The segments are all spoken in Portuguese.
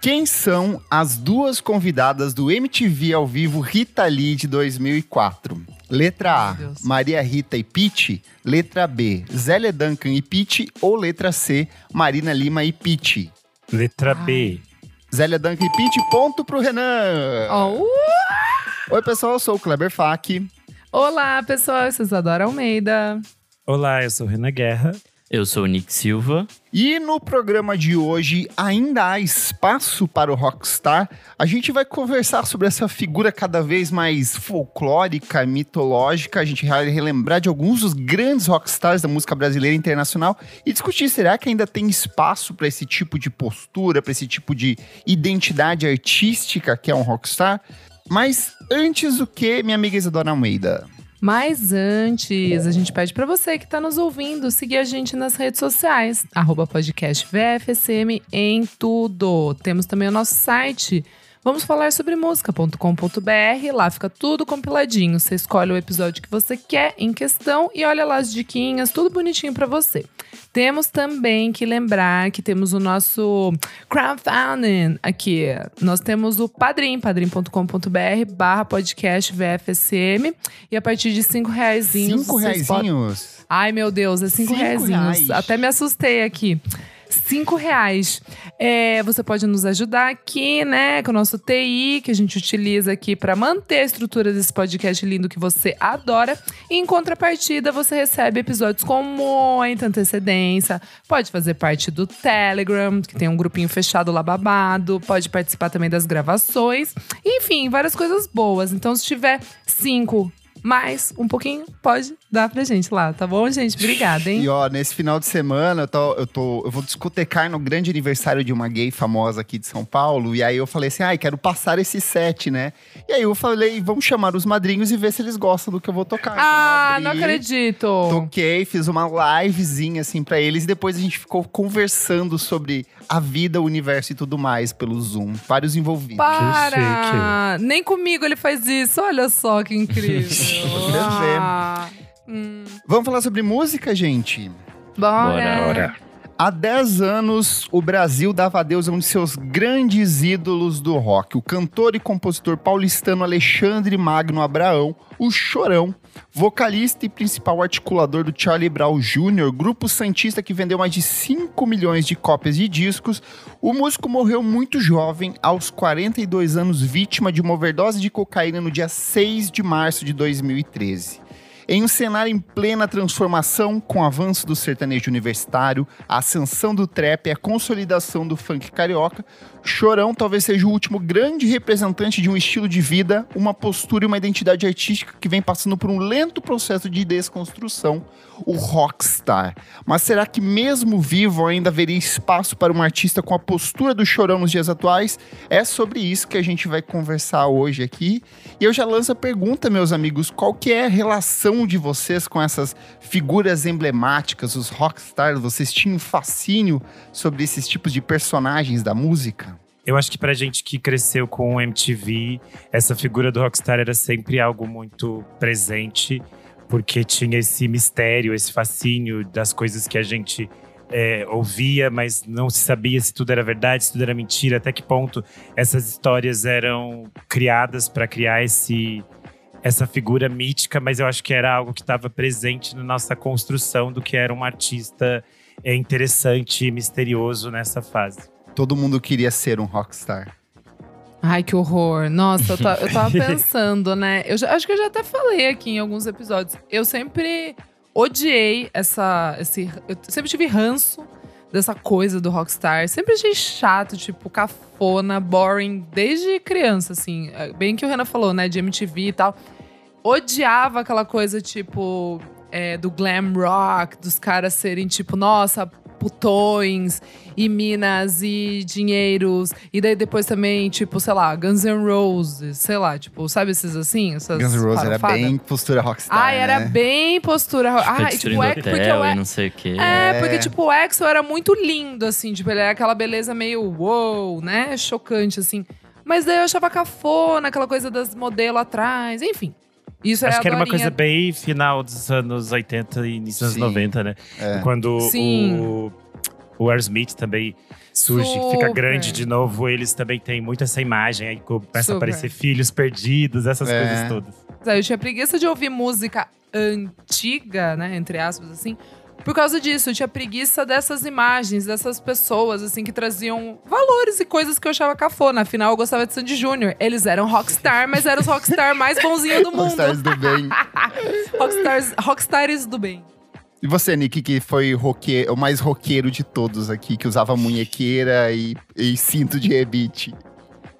Quem são as duas convidadas do MTV ao vivo Rita Lee de 2004? Letra A, Maria Rita e Pete. Letra B, Zélia Duncan e Pete. Ou letra C, Marina Lima e Pete. Letra B. Zélia Duncan e Pete, ponto pro Renan. Oh, uh! Oi, pessoal, eu sou o Kleber Fak. Olá, pessoal, eu sou Isadora Almeida. Olá, eu sou o Renan Guerra. Eu sou o Nick Silva. E no programa de hoje ainda há espaço para o Rockstar. A gente vai conversar sobre essa figura cada vez mais folclórica, mitológica. A gente vai relembrar de alguns dos grandes rockstars da música brasileira e internacional e discutir será que ainda tem espaço para esse tipo de postura, para esse tipo de identidade artística que é um rockstar. Mas antes o que, minha amiga Isadora Almeida? Mas antes, a gente pede para você que está nos ouvindo seguir a gente nas redes sociais, arroba podcast VFSM em tudo. Temos também o nosso site Vamos falar sobre música.com.br, lá fica tudo compiladinho. Você escolhe o episódio que você quer em questão e olha lá as diquinhas, tudo bonitinho para você. Temos também que lembrar que temos o nosso crowdfunding aqui. Nós temos o Padrim, padrim.com.br barra podcast VFSM e a partir de cinco reais. Cinco reais? Ai, meu Deus, é cinco, cinco reais. Até me assustei aqui cinco reais. É, você pode nos ajudar aqui, né, com o nosso TI, que a gente utiliza aqui para manter a estrutura desse podcast lindo que você adora. E em contrapartida, você recebe episódios com muita antecedência. Pode fazer parte do Telegram, que tem um grupinho fechado lá babado. Pode participar também das gravações. Enfim, várias coisas boas. Então, se tiver cinco mais um pouquinho pode dar pra gente lá, tá bom, gente? Obrigada, hein? E ó, nesse final de semana eu tô, eu tô eu vou discotecar no grande aniversário de uma gay famosa aqui de São Paulo, e aí eu falei assim: "Ai, ah, quero passar esse set, né?" E aí eu falei: "Vamos chamar os madrinhos e ver se eles gostam do que eu vou tocar." Ah, então, não acredito. Toquei, fiz uma livezinha assim para eles e depois a gente ficou conversando sobre a vida, o universo e tudo mais pelo Zoom. Vários envolvidos. Para! Nem comigo ele faz isso. Olha só que incrível. ah. hum. Vamos falar sobre música, gente? Bora. Bora, bora. Há 10 anos, o Brasil dava adeus a um de seus grandes ídolos do rock, o cantor e compositor paulistano Alexandre Magno Abraão, o Chorão, vocalista e principal articulador do Charlie Brown Jr., grupo santista que vendeu mais de 5 milhões de cópias de discos. O músico morreu muito jovem, aos 42 anos, vítima de uma overdose de cocaína no dia 6 de março de 2013. Em um cenário em plena transformação, com o avanço do sertanejo universitário, a ascensão do trap e a consolidação do funk carioca, Chorão talvez seja o último grande representante de um estilo de vida, uma postura e uma identidade artística que vem passando por um lento processo de desconstrução, o rockstar. Mas será que mesmo vivo ainda haveria espaço para um artista com a postura do Chorão nos dias atuais? É sobre isso que a gente vai conversar hoje aqui. E eu já lanço a pergunta, meus amigos, qual que é a relação de vocês com essas figuras emblemáticas, os rockstars? Vocês tinham fascínio sobre esses tipos de personagens da música? Eu acho que pra gente que cresceu com o MTV, essa figura do rockstar era sempre algo muito presente, porque tinha esse mistério, esse fascínio das coisas que a gente é, ouvia, mas não se sabia se tudo era verdade, se tudo era mentira, até que ponto essas histórias eram criadas para criar esse essa figura mítica, mas eu acho que era algo que estava presente na nossa construção do que era um artista é, interessante e misterioso nessa fase. Todo mundo queria ser um rockstar. Ai, que horror. Nossa, eu, eu tava pensando, né? Eu já, acho que eu já até falei aqui em alguns episódios. Eu sempre odiei essa. Esse, eu sempre tive ranço dessa coisa do rockstar. Sempre achei chato, tipo, cafona, boring, desde criança, assim. É, bem que o Renan falou, né, de MTV e tal. Odiava aquela coisa, tipo, é, do glam rock, dos caras serem, tipo, nossa, putões e minas e dinheiros. E daí depois também, tipo, sei lá, Guns N' Roses, sei lá, tipo, sabe esses assim? Essas Guns N' Roses era bem postura rockstar. Ah, era né? bem postura rockstar. Ah, tipo, é, porque o não sei o quê. É, é, porque, tipo, o Exo era muito lindo, assim, tipo, ele era aquela beleza meio wow, né? Chocante, assim. Mas daí eu achava cafona, aquela coisa das modelos atrás, enfim. Isso Acho é que era uma coisa bem final dos anos 80 e início dos anos 90, né? É. Quando Sim. o, o Aerosmith também surge, fica Super. grande de novo, eles também têm muito essa imagem. Aí começa a Super. aparecer filhos perdidos, essas É. coisas todas. Eu tinha preguiça de ouvir música antiga, né? Entre aspas, assim. Por causa disso, eu tinha preguiça dessas imagens, dessas pessoas, assim, que traziam valores e coisas que eu achava cafona. Afinal, eu gostava de Sandy Júnior. Eles eram rockstar, mas eram os rockstar mais bonzinhos do mundo. Rockstars do bem. Rockstars, rockstars do bem. E você, Nick, que foi roque- o mais roqueiro de todos aqui, que usava munhequeira e, e cinto de rebite.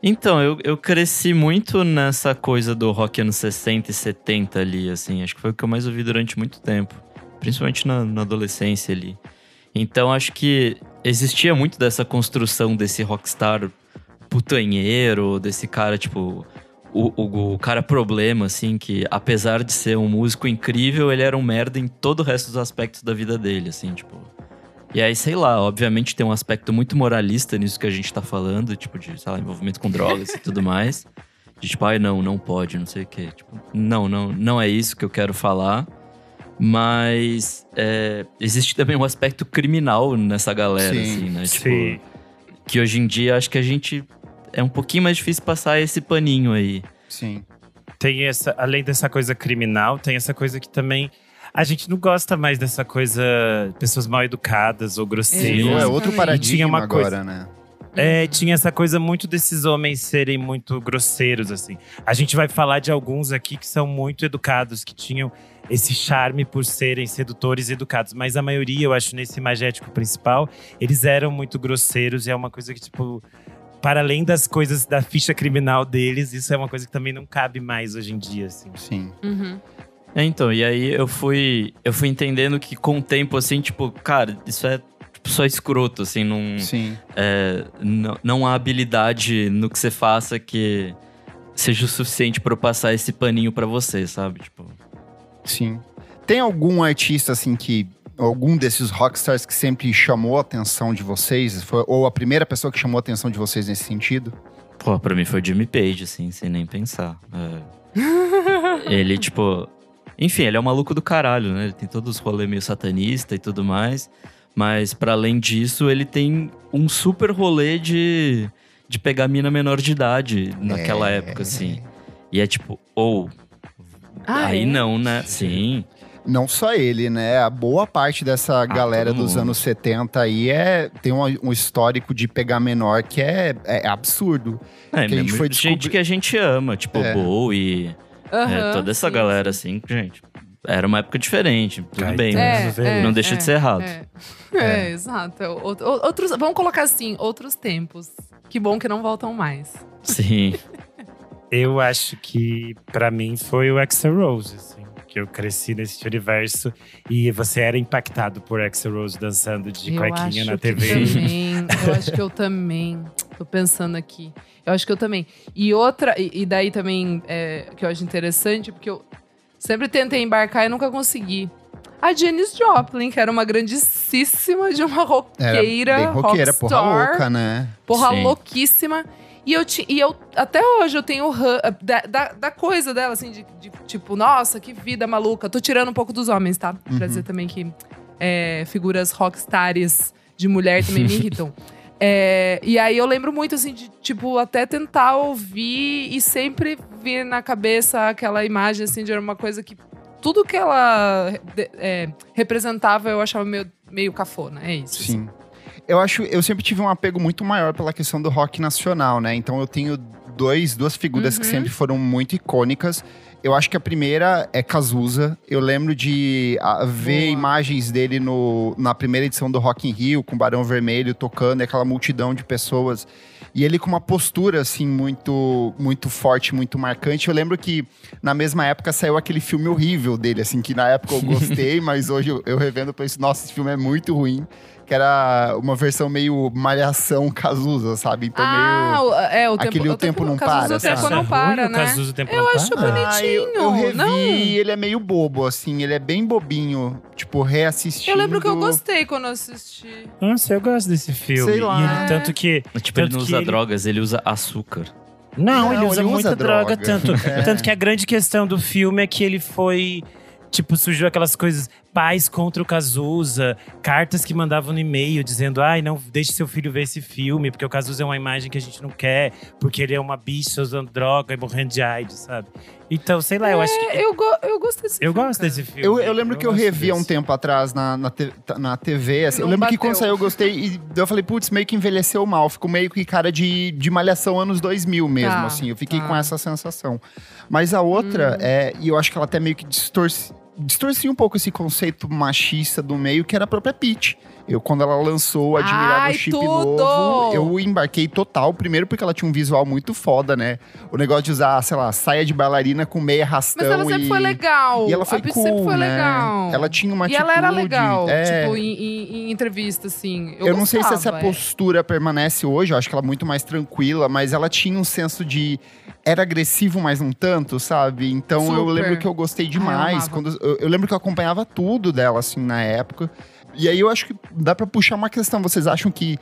Então, eu, eu cresci muito nessa coisa do rock anos 60 e 70 ali, assim. Acho que foi o que eu mais ouvi durante muito tempo. Principalmente na, na adolescência ali. Então, acho que existia muito dessa construção desse rockstar putanheiro, desse cara, tipo... O, o, o cara problema, assim, que apesar de ser um músico incrível, ele era um merda em todo o resto dos aspectos da vida dele, assim, tipo... E aí, sei lá, obviamente tem um aspecto muito moralista nisso que a gente tá falando, tipo, de, sei lá, envolvimento com drogas e tudo mais. De tipo, ai, não, não pode, não sei o quê. Tipo, não, não, não é isso que eu quero falar. Mas é, existe também um aspecto criminal nessa galera, Sim, assim, né? Tipo, Sim. que hoje em dia acho que a gente. É um pouquinho mais difícil passar esse paninho aí. Sim. Tem essa, além dessa coisa criminal, tem essa coisa que também. A gente não gosta mais dessa coisa, pessoas mal educadas ou grosseiras. Sim, é outro paradigma tinha uma agora, coisa- né? É, tinha essa coisa muito desses homens serem muito grosseiros, assim. A gente vai falar de alguns aqui que são muito educados, que tinham esse charme por serem sedutores e educados. Mas a maioria, eu acho, nesse magético principal, eles eram muito grosseiros e é uma coisa que, tipo, para além das coisas da ficha criminal deles, isso é uma coisa que também não cabe mais hoje em dia, assim. Sim. Uhum. É, então, e aí eu fui. Eu fui entendendo que com o tempo, assim, tipo, cara, isso é tipo, só escroto, assim, não. Sim. é, não, não há habilidade no que você faça que seja o suficiente pra eu passar esse paninho pra você, sabe? Tipo, Sim. Tem algum artista, assim, que. Algum desses rockstars que sempre chamou a atenção de vocês? Foi, ou a primeira pessoa que chamou a atenção de vocês nesse sentido? pô, pra mim foi Jimmy Page, assim, sem nem pensar. É. ele, tipo. Enfim, ele é um maluco do caralho, né? Ele tem todos os rolês meio satanista e tudo mais. Mas, pra além disso, ele tem um super rolê de, de pegar mina menor de idade naquela É. época, assim. E é tipo, ou. Ah, aí é? não, né? Sim. Não só ele, né? A boa parte dessa galera Ah, todo dos mundo. anos 70 aí é, tem um, um histórico de pegar menor que é, é absurdo. É, Que a gente foi gente descobrir- que a gente ama, tipo É. Bowie, é, Aham, toda essa sim, galera, sim. assim, gente. Era uma época diferente, tudo Caetano. bem, É, mas é, não deixa é, de ser errado. É, É, exato. É, ou- Outros, vamos colocar assim, outros tempos. Que bom que não voltam mais. Sim. Eu acho que, pra mim, foi o Axel Rose, assim. Que eu cresci nesse universo e você era impactado por Axel Rose dançando de eu cuequinha acho na que TV. também. Eu acho que eu também. Tô pensando aqui. Eu acho que eu também. E outra, e, e daí também, é, que eu acho interessante, porque eu sempre tentei embarcar e nunca consegui. A Janis Joplin, que era uma grandíssima de uma Era roqueira, bem roqueira, porra rockstar. louca, né? Porra Sim. louquíssima. E eu, ti- e eu, até hoje, eu tenho ran- da, da, da coisa dela, assim, de, de, tipo, nossa, que vida maluca. Tô tirando um pouco dos homens, tá? Pra Uhum. dizer também que é, figuras rockstars de mulher também me irritam. É, e aí eu lembro muito, assim, de, tipo, até tentar ouvir e sempre vir na cabeça aquela imagem, assim, de uma coisa que tudo que ela é, representava eu achava meio, meio cafona. É isso. assim. Eu acho, eu sempre tive um apego muito maior pela questão do rock nacional, né? Então eu tenho dois, duas figuras que Uhum. sempre foram muito icônicas. Eu acho que a primeira é Cazuza. Eu lembro de ah, ver Boa. imagens dele no, na primeira edição do Rock in Rio, com o Barão Vermelho tocando, e aquela multidão de pessoas. E ele com uma postura, assim, muito, muito forte, muito marcante. Eu lembro que na mesma época saiu aquele filme horrível dele, assim, que na época eu gostei, mas hoje eu, eu revendo, eu penso, nossa, esse filme é muito ruim. Que era uma versão meio malhação Cazuza, sabe? Então ah, meio. é, o tempo, aquele O Tempo Não Cazuza, Para, O tempo sabe? não para, né? Cazuza, o tempo Eu não acho para? bonito. Ah, eu, eu revi, não? ele é meio bobo, assim, ele é bem bobinho. Tipo, reassistindo. Eu lembro que eu gostei quando eu assisti. Nossa, eu gosto desse filme. Sei lá. E ele, tanto que. Tipo, ele Tanto não que usa ele- drogas, ele usa açúcar. Não, Não, ele usa ele usa muita droga, droga. tanto, É. tanto que a grande questão do filme é que ele foi. Tipo, surgiu aquelas coisas, pais contra o Cazuza, cartas que mandavam no e-mail dizendo: ai, não deixe seu filho ver esse filme, porque o Cazuza é uma imagem que a gente não quer, porque ele é uma bicha usando droga e morrendo de AIDS, sabe? Então, sei lá, eu acho que. É, eu, go eu gosto desse Eu filme, gosto cara. desse filme. Eu, eu lembro que eu revi há um tempo atrás na, na, te- na TV. assim, eu lembro que bateu. quando saiu eu gostei e eu falei, putz, meio que envelheceu mal. Ficou meio que cara de, de malhação anos 2000 mesmo, Tá, assim. Eu fiquei tá. com essa sensação. Mas a outra, é, e eu acho que ela até meio que distorce, distorcia um pouco esse conceito machista do meio, que era a própria Peach. Eu, quando ela lançou o Admirável Ai, Chip tudo! Novo, eu embarquei total. Primeiro porque ela tinha um visual muito foda, né? O negócio de usar, sei lá, saia de bailarina com meia rastão Mas ela sempre e... foi legal. E ela foi a cool, sempre foi né? legal. Ela tinha uma e atitude. ela era legal, é. tipo, em, em- em entrevista, assim. Eu, Eu, não sei se essa gostava, é. postura permanece hoje, eu acho que ela é muito mais tranquila, mas ela tinha um senso de. Era agressivo, mas não tanto, sabe? Então eu Super. lembro que eu gostei eu demais. quando, eu, eu lembro que eu acompanhava tudo dela, assim, na época. E aí eu acho que dá pra puxar uma questão. Vocês acham que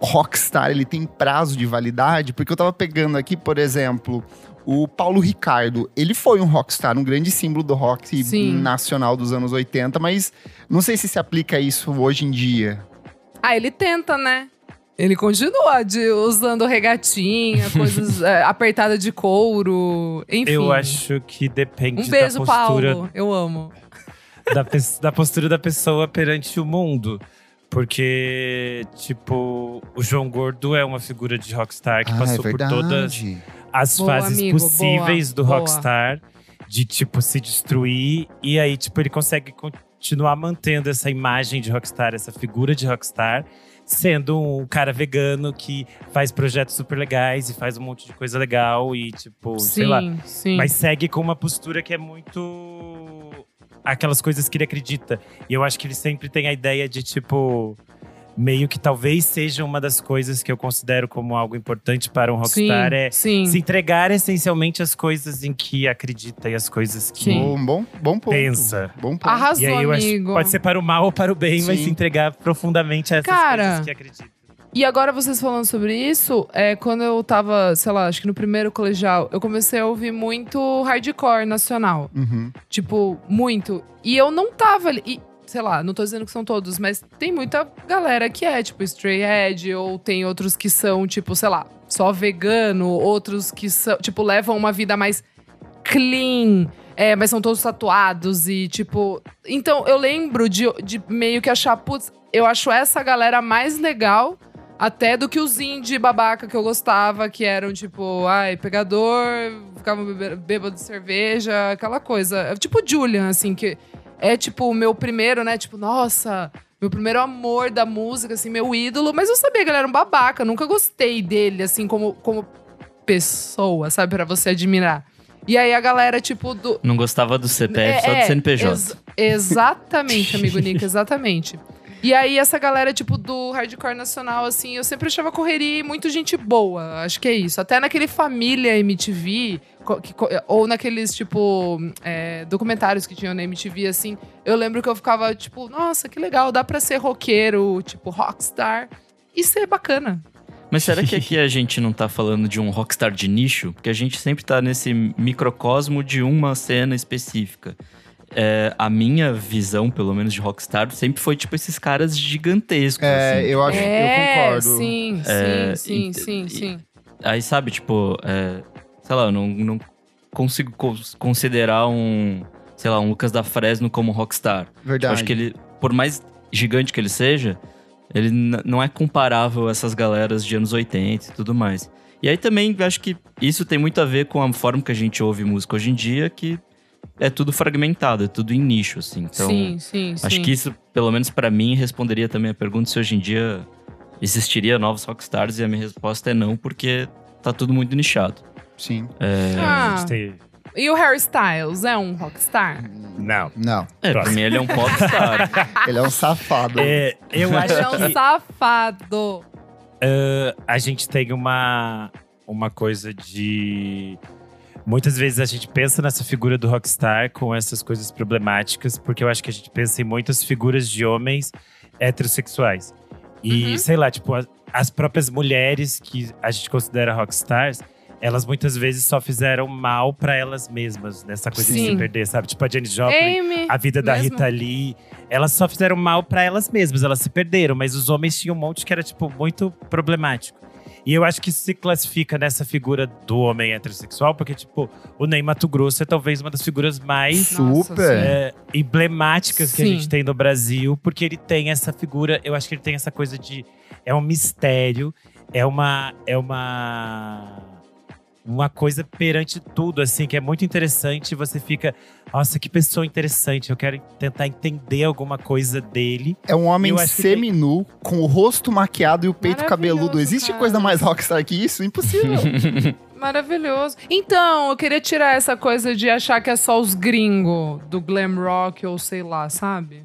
Rockstar ele tem prazo de validade? Porque eu tava pegando aqui, por exemplo, o Paulo Ricardo. Ele foi um rockstar, um grande símbolo do rock Sim. nacional dos anos 80, mas não sei se se aplica isso hoje em dia. Ah, ele tenta, né? Ele continua de, usando regatinha, coisas é, apertadas de couro, enfim. Eu acho que depende Um beijo, da postura Paulo. Eu amo. da, da postura da pessoa perante o mundo. Porque, tipo, o João Gordo é uma figura de rockstar que Ah, passou é por todas as Boa, fases amigo, possíveis boa, do boa. rockstar. De, tipo, se destruir. E aí, tipo, ele consegue continuar mantendo essa imagem de rockstar, essa figura de rockstar. Sendo um cara vegano que faz projetos super legais e faz um monte de coisa legal. E, tipo, sim, sei lá. sim. Mas segue com uma postura que é muito. aquelas coisas que ele acredita. E eu acho que ele sempre tem a ideia de, tipo. Meio que talvez seja uma das coisas que eu considero como algo importante para um rockstar sim, é sim. se entregar essencialmente às coisas em que acredita e as coisas que Sim. Bom, bom, bom ponto. pensa. Bom ponto. Arrasou, E aí eu acho que amigo. pode ser para o mal ou para o bem, mas Sim. se entregar profundamente a essas Cara, coisas que acredita. E agora vocês falando sobre isso, é, quando eu tava, sei lá, acho que no primeiro colegial, eu comecei a ouvir muito hardcore nacional. Uhum. Tipo, muito. E eu não tava ali. E, sei lá, não tô dizendo que são todos, mas tem muita galera que é, tipo, Stray Edge, ou tem outros que são, tipo, sei lá, só vegano, outros que são, tipo, levam uma vida mais clean. É, mas são todos tatuados e, tipo. Então, eu lembro de, de meio que achar, putz, eu acho essa galera mais legal até do que os indie babaca que eu gostava, que eram tipo, ai, pegador, ficavam bêbado de cerveja, aquela coisa. Tipo Julian, assim, que é tipo o meu primeiro, né? Tipo, nossa, meu primeiro amor da música, assim, meu ídolo. Mas eu sabia que ele era um babaca, nunca gostei dele, assim, como, como pessoa, sabe? Pra você admirar. E aí a galera, tipo, do, Não gostava do CPF, só do CNPJ. É, ex- exatamente, amigo Nico, exatamente. E aí, essa galera, tipo, do hardcore nacional, assim, eu sempre achava correria e muito gente boa. Acho que é isso. Até naquele Família MTV, que ou naqueles, tipo, é, documentários que tinham na MTV, assim, eu lembro que eu ficava, tipo, nossa, que legal, dá pra ser roqueiro, tipo, rockstar e ser bacana. Mas será que aqui a gente não tá falando de um rockstar de nicho? Porque a gente sempre tá nesse microcosmo de uma cena específica. É, a minha visão, pelo menos, de rockstar sempre foi tipo esses caras gigantescos. É, assim. eu acho é, eu concordo. sim, É, sim, e- sim, e- sim. Aí, sabe, tipo, é, sei lá, eu não, não consigo cons- considerar um, sei lá, um Lucas da Fresno como rockstar. Eu Verdade. acho que ele, por mais gigante que ele seja, ele não é comparável a essas galeras de anos 80 e tudo mais. E aí também acho que isso tem muito a ver com a forma que a gente ouve música hoje em dia, que é tudo fragmentado, é tudo em nicho, assim. Então, sim, sim, acho sim. que isso, pelo menos pra mim, responderia também a pergunta se hoje em dia existiria novos rockstars, e a minha resposta é não, porque tá tudo muito nichado. Sim. A Ah, gente tem- e o Harry Styles é um rockstar? Não. Não, É, pra mim ele é um popstar. ele é um safado. É, eu acho Ele é um que safado. a gente tem uma, uma coisa de. Muitas vezes a gente pensa nessa figura do rockstar com essas coisas problemáticas, porque eu acho que a gente pensa em muitas figuras de homens heterossexuais. E, Uhum. sei lá, tipo, as, as próprias mulheres que a gente considera rockstars, elas muitas vezes só fizeram mal pra elas mesmas, nessa coisa de Sim. se perder, sabe? Tipo a Jenny Joplin, Amy, a vida da mesmo. Rita Lee. Elas só fizeram mal pra elas mesmas, elas se perderam, mas os homens tinham um monte que era, tipo, muito problemático. E eu acho que se classifica nessa figura do homem heterossexual, porque, tipo, o Ney Mato Grosso é talvez uma das figuras mais Super. sim. é, emblemáticas que a Sim. gente tem no Brasil, porque ele tem essa figura, eu acho que ele tem essa coisa de. É um mistério, é uma. É uma. Uma coisa perante tudo, assim, que é muito interessante. Você fica, nossa, que pessoa interessante. Eu quero tentar entender alguma coisa dele. É um homem que tem- seminu, com o rosto maquiado e o peito cabeludo. Existe cara. coisa mais rockstar que isso? Impossível. Maravilhoso. Então, eu queria tirar essa coisa de achar que é só os gringos do glam rock ou sei lá, sabe?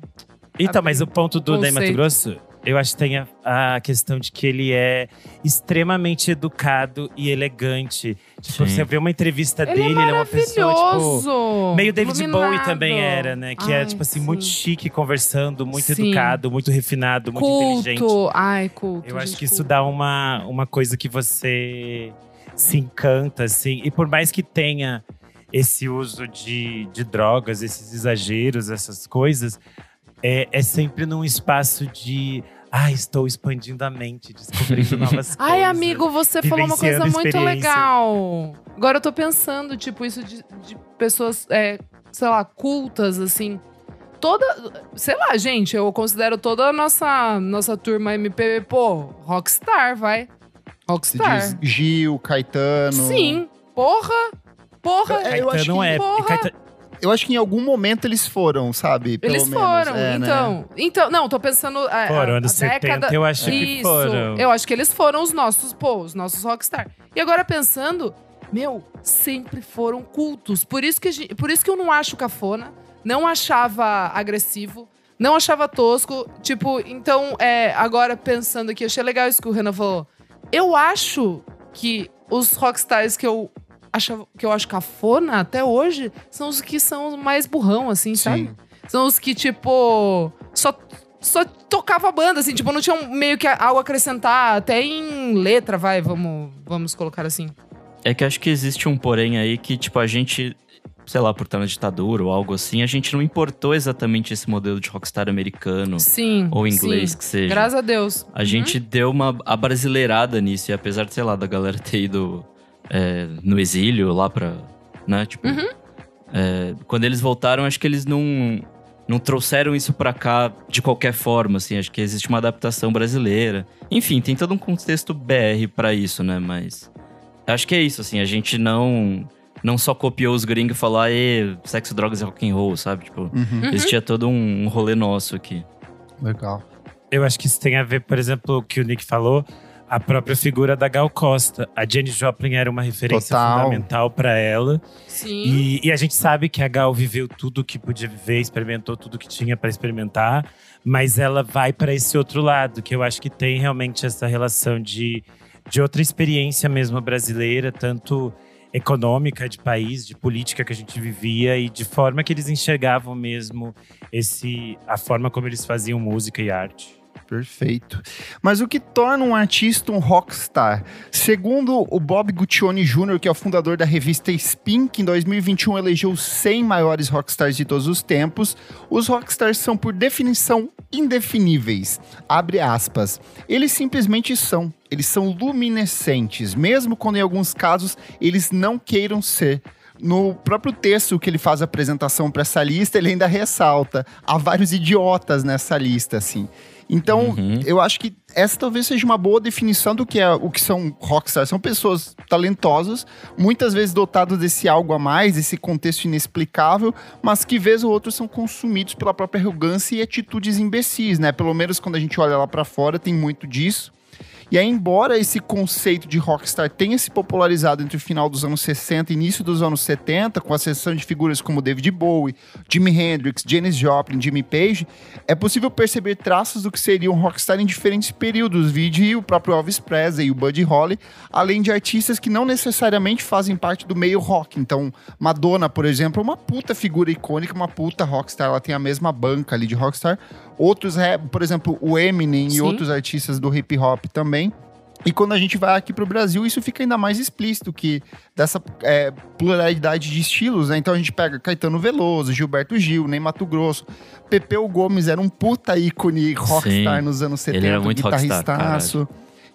Então, mas o ponto do Ney Mato. Grosso, eu acho que tem a, a questão de que ele é extremamente educado e elegante. Tipo, Sim. você vê uma entrevista Ele dele, é ele é uma pessoa, tipo. Meio David iluminado. Bowie também era, né? Que é, Ai, tipo assim, sim. muito chique conversando, muito Sim. educado, muito refinado, muito inteligente. Culto. Ai, culto. Eu acho que isso culto. dá uma, uma coisa que você se encanta, assim. E por mais que tenha esse uso de, de drogas, esses exageros, essas coisas, é, é sempre num espaço de. Ah, estou expandindo a mente, descobrindo novas coisas. Ai, amigo, você falou uma coisa muito legal. Agora eu tô pensando, tipo, isso de, de pessoas, é, sei lá, cultas, assim. Toda. Sei lá, gente, eu considero toda a nossa, nossa turma MPB, pô, rockstar, vai. Rockstar. diz Gil, Caetano. Sim. Porra. Porra. É, eu acho Caetano que- é. Porra. Caeta- Eu acho que em algum momento eles foram, sabe? Pelo Eles menos. foram, É, né? então. Então, não, tô pensando. A, Foram, anos a 70, década... eu acho que Isso, foram. Eu acho que eles foram os nossos, pô, os nossos rockstar. E agora pensando, meu, sempre foram cultos. Por isso que, gente- por isso que eu não acho cafona, não achava agressivo, não achava tosco. Tipo, então, é, agora pensando aqui, achei legal isso que o Renan falou. Eu acho que os rockstars que eu achava, que eu acho cafona até hoje são os que são mais burrão, assim, sabe? Sim. São os que, tipo, só, só tocava a banda, assim, tipo, não tinham meio que algo a acrescentar, até em letra, vai, vamos, vamos colocar assim. É que acho que existe um porém aí que, tipo, a gente, sei lá, por estar na ditadura ou algo assim, a gente não importou exatamente esse modelo de rockstar americano Sim. ou inglês sim. que seja. Graças a Deus. A gente deu uma abrasileirada nisso, e apesar de, sei lá, da galera ter ido é, no exílio lá pra. né? Tipo. Uhum. é, quando eles voltaram, acho que eles não. Não trouxeram isso pra cá de qualquer forma, assim. Acho que existe uma adaptação brasileira. Enfim, tem todo um contexto BR pra isso, né? Mas. Acho que é isso, assim. A gente não. Não só copiou os gringos e falou, aê, sexo, drogas e rock and roll, sabe? Tipo, Uhum. existia todo um rolê nosso aqui. Legal. Eu acho que isso tem a ver, por exemplo, o que o Nick falou, a própria figura da Gal Costa. A Jenny Joplin era uma referência Total. fundamental pra ela. Sim. E, e a gente sabe que a Gal viveu tudo que podia viver, experimentou tudo que tinha pra experimentar, mas ela vai pra esse outro lado, que eu acho que tem realmente essa relação de, de outra experiência mesmo brasileira, tanto econômica de país, de política que a gente vivia e de forma que eles enxergavam mesmo esse a forma como eles faziam música e arte. Perfeito. Mas o que torna um artista um rockstar? Segundo o Bob Guccione Jr., que é o fundador da revista Spin, que em 2021 elegeu os 100 maiores rockstars de todos os tempos, os rockstars são, por definição, indefiníveis. Abre aspas. Eles simplesmente são. Eles são luminescentes, mesmo quando em alguns casos eles não queiram ser. No próprio texto que ele faz a apresentação para essa lista, ele ainda ressalta: há vários idiotas nessa lista, assim. Então, Uhum. eu acho que essa talvez seja uma boa definição do que é o que são rockstars. São pessoas talentosas, muitas vezes dotadas desse algo a mais, desse contexto inexplicável, mas que vez ou outra são consumidos pela própria arrogância e atitudes imbecis, né? Pelo menos quando a gente olha lá pra fora, tem muito disso. E aí, embora esse conceito de rockstar tenha se popularizado entre o final dos anos 60 e início dos anos 70, com a sessão de figuras como David Bowie, Jimi Hendrix, Janis Joplin, Jimmy Page, é possível perceber traços do que seria um rockstar em diferentes períodos, vide o próprio Elvis Presley e o Buddy Holly, além de artistas que não necessariamente fazem parte do meio rock. Então, Madonna, por exemplo, é uma puta figura icônica, uma puta rockstar, ela tem a mesma banca ali de rockstar. Outros, rap- por exemplo, o Eminem e Sim. outros artistas do hip hop também. E quando a gente vai aqui para o Brasil, isso fica ainda mais explícito, que dessa é, pluralidade de estilos, né? Então a gente pega Caetano Veloso, Gilberto Gil, Ney Mato Grosso. Pepeu Gomes era um puta ícone rockstar Sim, nos anos 70, ele era muito rockstar, guitarristaço.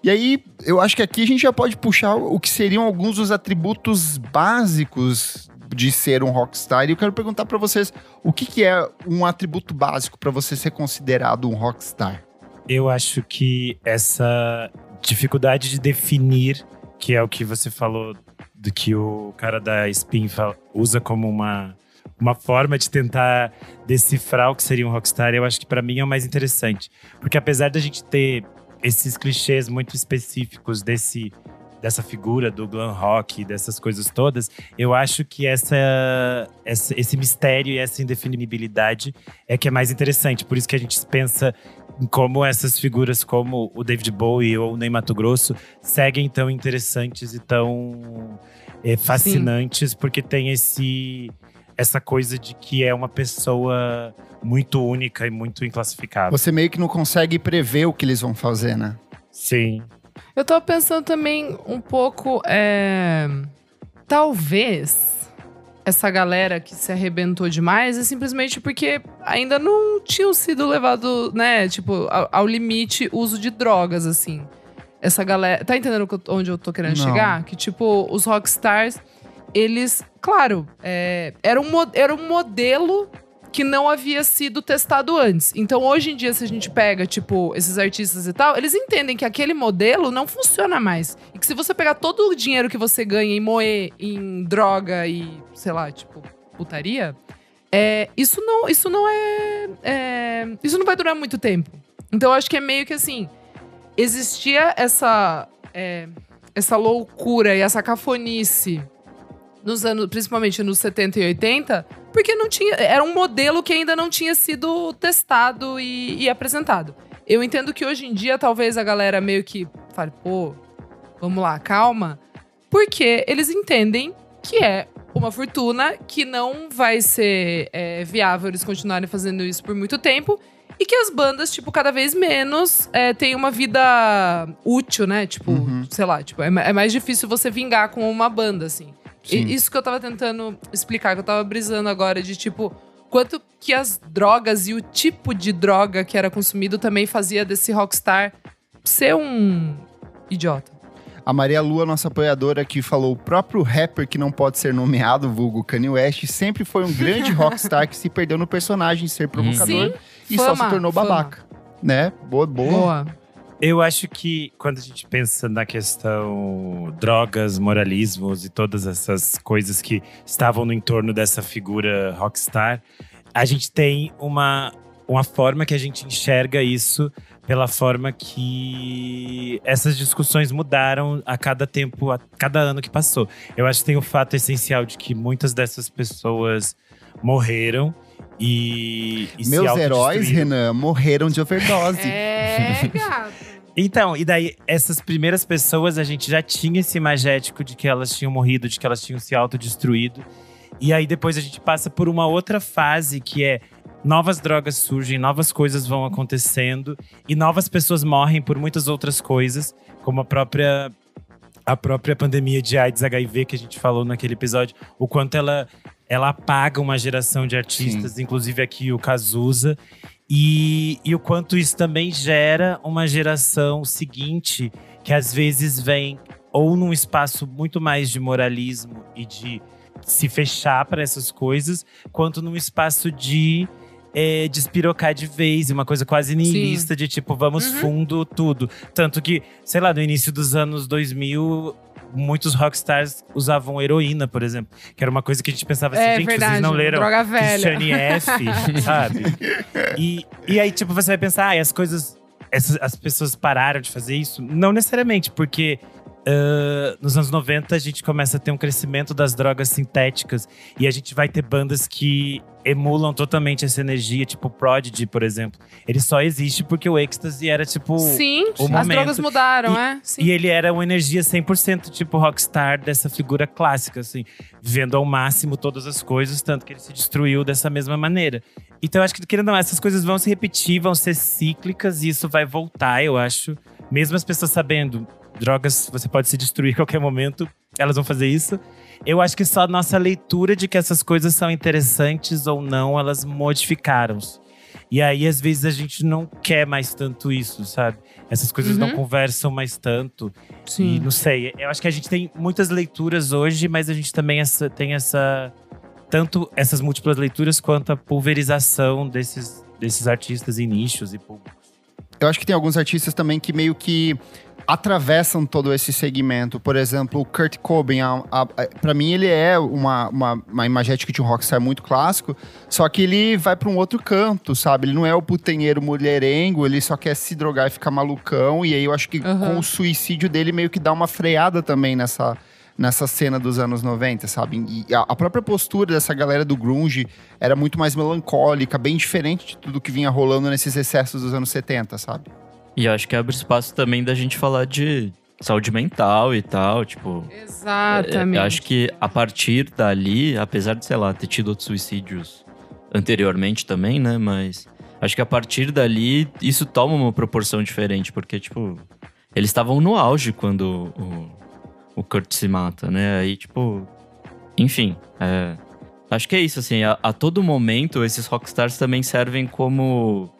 E aí, eu acho que aqui a gente já pode puxar o que seriam alguns dos atributos básicos de ser um rockstar. E eu quero perguntar para vocês, o que, que é um atributo básico para você ser considerado um rockstar? Eu acho que essa dificuldade de definir, que é o que você falou do que o cara da Spin usa como uma, uma forma de tentar decifrar o que seria um rockstar, eu acho que pra mim é o mais interessante. Porque apesar da gente ter esses clichês muito específicos desse dessa figura do glam rock, dessas coisas todas, eu acho que essa, essa- esse mistério e essa indefinibilidade é que é mais interessante. Por isso que a gente pensa em como essas figuras como o David Bowie ou o Ney Mato Grosso seguem tão interessantes e tão eh, fascinantes, porque tem esse essa coisa de que é uma pessoa muito única e muito inclassificável. Você meio que não consegue prever o que eles vão fazer, né? Sim. Eu tava pensando também um pouco. é, Talvez essa galera que se arrebentou demais é simplesmente porque ainda não tinham sido levado, né? Tipo, ao, ao limite uso de drogas, assim. Essa galera. Tá entendendo onde eu tô querendo Não. chegar? Que, tipo, os rockstars, eles. Claro, é, era, um, era um modelo que não havia sido testado antes. Então, hoje em dia, se a gente pega, tipo, esses artistas e tal, eles entendem que aquele modelo não funciona mais. E que se você pegar todo o dinheiro que você ganha e moer em droga e, sei lá, tipo, putaria, é, isso não, isso não é, é, Isso não vai durar muito tempo. Então, eu acho que é meio que assim. Existia essa. é, essa loucura e essa cafonice nos anos, principalmente nos 70 e 80, porque não tinha, era um modelo que ainda não tinha sido testado e, e apresentado. Eu entendo que hoje em dia talvez a galera meio que fale, pô, vamos lá, calma, porque eles entendem que é uma fortuna que não vai ser é, viável eles continuarem fazendo isso por muito tempo e que as bandas, tipo, cada vez menos é, têm uma vida útil, né? Tipo, Uhum. sei lá, tipo, é, é mais difícil você vingar com uma banda, assim. E isso que eu tava tentando explicar, que eu tava brisando agora, de tipo, quanto que as drogas e o tipo de droga que era consumido também fazia desse rockstar ser um idiota. A Maria Lua, nossa apoiadora, que falou o próprio rapper que não pode ser nomeado, vulgo Kanye West, sempre foi um grande rockstar que se perdeu no personagem ser provocador Sim, e só se fama, tornou fama. babaca. Né? Boa, boa. Boa. Eu acho que quando a gente pensa na questão drogas, moralismos e todas essas coisas que estavam no entorno dessa figura rockstar, a gente tem uma, uma forma que a gente enxerga isso pela forma que essas discussões mudaram a cada tempo, a cada ano que passou. Eu acho que tem o fato essencial de que muitas dessas pessoas morreram e, e se Meus heróis. Renan, morreram de overdose. É, gato. Então, e daí, essas primeiras pessoas, a gente já tinha esse imagético de que elas tinham morrido, de que elas tinham se autodestruído. E aí depois a gente passa por uma outra fase que é novas drogas surgem, novas coisas vão acontecendo e novas pessoas morrem por muitas outras coisas, como a própria a própria pandemia de AIDS HIV que a gente falou naquele episódio, o quanto ela ela apaga uma geração de artistas, inclusive aqui o Cazuza, e, e o quanto isso também gera uma geração seguinte que às vezes vem ou num espaço muito mais de moralismo e de se fechar para essas coisas, quanto num espaço de é, despirocar de vez, uma coisa quase niilista, de tipo, vamos Uhum. fundo tudo. Tanto que, sei lá, no início dos anos 2000, muitos rockstars usavam heroína, por exemplo. Que era uma coisa que a gente pensava assim, É gente, verdade. vocês não leram Droga velha. F, sabe? E, e aí, tipo, você vai pensar, ah, as coisas. Essas, as pessoas pararam de fazer isso? Não necessariamente, porque ah, nos anos 90 a gente começa a ter um crescimento das drogas sintéticas e a gente vai ter bandas que emulam totalmente essa energia, tipo Prodigy, por exemplo. Ele só existe porque o Ecstasy era tipo. Sim, o as momento. drogas mudaram, é? Sim. E ele era uma energia 100% tipo rockstar dessa figura clássica, assim, vivendo ao máximo todas as coisas, tanto que ele se destruiu dessa mesma maneira. Então eu acho que, querendo ou não, essas coisas vão se repetir, vão ser cíclicas e isso vai voltar, eu acho. Mesmo as pessoas sabendo, drogas você pode se destruir a qualquer momento, elas vão fazer isso. Eu acho que só a nossa leitura de que essas coisas são interessantes ou não, elas modificaram-se. E aí, às vezes, a gente não quer mais tanto isso, sabe? Essas coisas não Uhum. conversam mais tanto. E Sim. não sei, eu acho que a gente tem muitas leituras hoje, mas a gente também essa- tem essa. Tanto essas múltiplas leituras quanto a pulverização desses, desses artistas em nichos e públicos. Eu acho que tem alguns artistas também que meio que atravessam todo esse segmento. Por exemplo, o Kurt Cobain, a, a, a- pra mim ele é uma, uma, uma imagética de um rockstar muito clássico, só que ele vai pra um outro canto, sabe? Ele não é o putanheiro mulherengo, ele só quer se drogar e ficar malucão, e aí eu acho que Aham. com o suicídio dele meio que dá uma freada também nessa... Nessa cena dos anos 90, sabe? E a, a própria postura dessa galera do grunge era muito mais melancólica, bem diferente de tudo que vinha rolando nesses excessos dos anos 70, sabe? E acho que abre espaço também da gente falar de saúde mental e tal, tipo. Exatamente. Eu acho que a partir dali, apesar de, sei lá, ter tido outros suicídios anteriormente também, né? Mas acho que a partir dali isso toma uma proporção diferente, porque, tipo, eles estavam no auge quando o, o Kurt se mata, né? Aí, tipo. Enfim, é, acho que é isso, assim, a, a todo momento esses rockstars também servem como.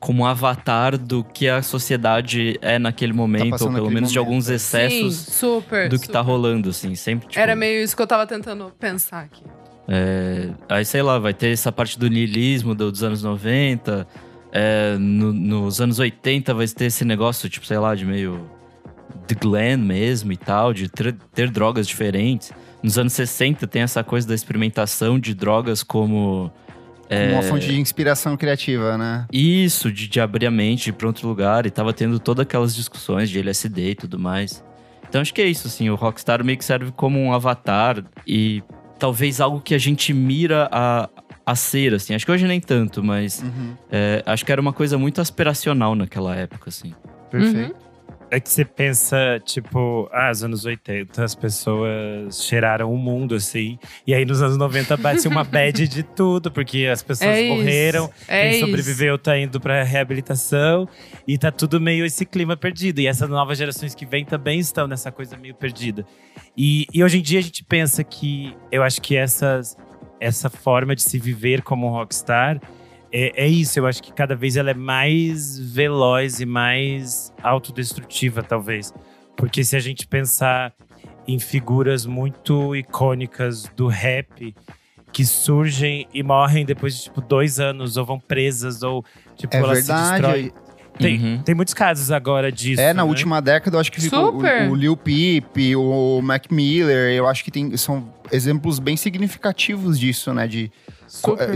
Como avatar do que a sociedade é naquele momento, ou passando pelo menos de momento, alguns é. excessos Sim, super. do que tá super. rolando, assim, sempre. Tipo, Era meio isso que eu tava tentando pensar aqui. é, aí, sei lá, vai ter essa parte do niilismo do- dos anos 90. é, no- nos anos 80 vai ter esse negócio, tipo, sei lá, de meio. De glam mesmo e tal, de ter, ter drogas diferentes. Nos anos 60 tem essa coisa da experimentação de drogas como. é, Uma fonte de inspiração criativa, né? Isso, de, de abrir a mente, de ir pra outro lugar. E tava tendo todas aquelas discussões de LSD e tudo mais. Então acho que é isso, assim. O Rockstar meio que serve como um avatar e talvez algo que a gente mira a, a ser, assim. Acho que hoje nem tanto, mas Uhum. é, acho que era uma coisa muito aspiracional naquela época, assim. Perfeito. É que você pensa, tipo, ah, os anos 80, as pessoas cheiraram o mundo, assim. E aí nos anos 90 bate uma bad de tudo, porque as pessoas É morreram, É quem isso. sobreviveu tá indo pra reabilitação. E tá tudo meio esse clima perdido. E essas novas gerações que vêm também estão nessa coisa meio perdida. E, e hoje em dia a gente pensa que… Eu acho que essas, essa forma de se viver como um rockstar… É, é isso, eu acho que cada vez ela é mais veloz e mais autodestrutiva, talvez. Porque se a gente pensar em figuras muito icônicas do rap que surgem e morrem depois de tipo dois anos, ou vão presas, ou tipo, É elas se destroem. verdade. Tem, Uhum. tem muitos casos agora disso. É, na né? última década, eu acho que ficou o, o Lil Peep, o Mac Miller, eu acho que tem, são exemplos bem significativos disso, né? De.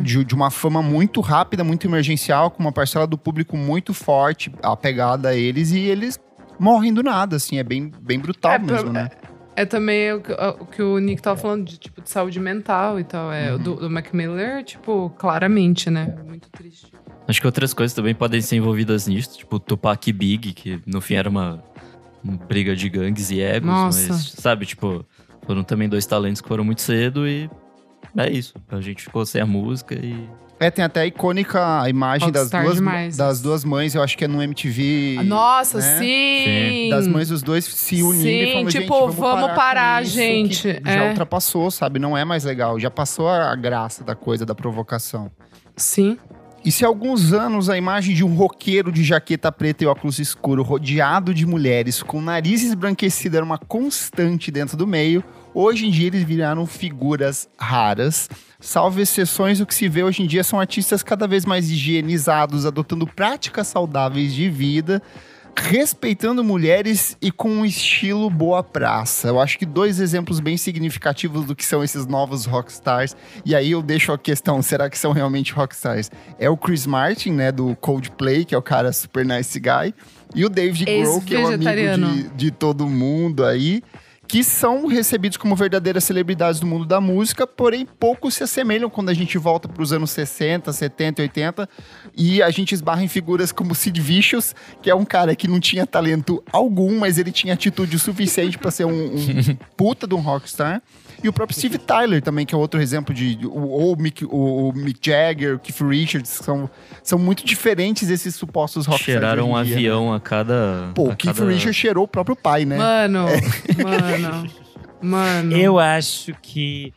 De, de uma fama muito rápida, muito emergencial, com uma parcela do público muito forte, apegada a eles, e eles morrem do nada, assim, é bem, bem brutal É, mesmo, né? É também o que, o que o Nick tava falando de tipo de saúde mental e tal. É, o Uhum. do, do Mac Miller, tipo, claramente, né? Muito triste. Acho que outras coisas também podem ser envolvidas nisso, tipo Tupac e Big, que no fim era uma, uma briga de gangues e egos, Nossa. mas, sabe, tipo, foram também dois talentos que foram muito cedo e é isso. A gente ficou sem a música e. É, tem até a icônica imagem das duas, demais. das duas mães, eu acho que é no MTV. Nossa, né? sim! Das mães dos dois se unindo e Sim, falando, gente, tipo, vamos, vamos parar, parar, com isso, gente, que Já é. ultrapassou, sabe? Não é mais legal. Já passou a graça da coisa, da provocação. Sim. E se há alguns anos a imagem de um roqueiro de jaqueta preta e óculos escuro, rodeado de mulheres, com nariz esbranquecido, era uma constante dentro do meio, hoje em dia eles viraram figuras raras. Salvo exceções, o que se vê hoje em dia são artistas cada vez mais higienizados, adotando práticas saudáveis de vida, respeitando mulheres e com um estilo boa praça. Eu acho que dois exemplos bem significativos do que são esses novos rockstars. E aí eu deixo a questão, será que são realmente rockstars? É o Chris Martin, né, do Coldplay, que é o cara super nice guy, e o David Grohl, que é o amigo de, de todo mundo aí, que são recebidos como verdadeiras celebridades do mundo da música, porém poucos se assemelham quando a gente volta para os anos 60, 70, 80 e a gente esbarra em figuras como Sid Vicious, que é um cara que não tinha talento algum, mas ele tinha atitude suficiente para ser um, um puta de um rockstar. E o próprio Steve Tyler também, que é outro exemplo de. Ou o Mick, o, o Mick Jagger, o Keith Richards, são, são muito diferentes esses supostos rockstars. Cheiraram um né? avião a cada. Pô, a o Keith cada... Richards cheirou o próprio pai, né? Mano, mano, mano. Eu acho que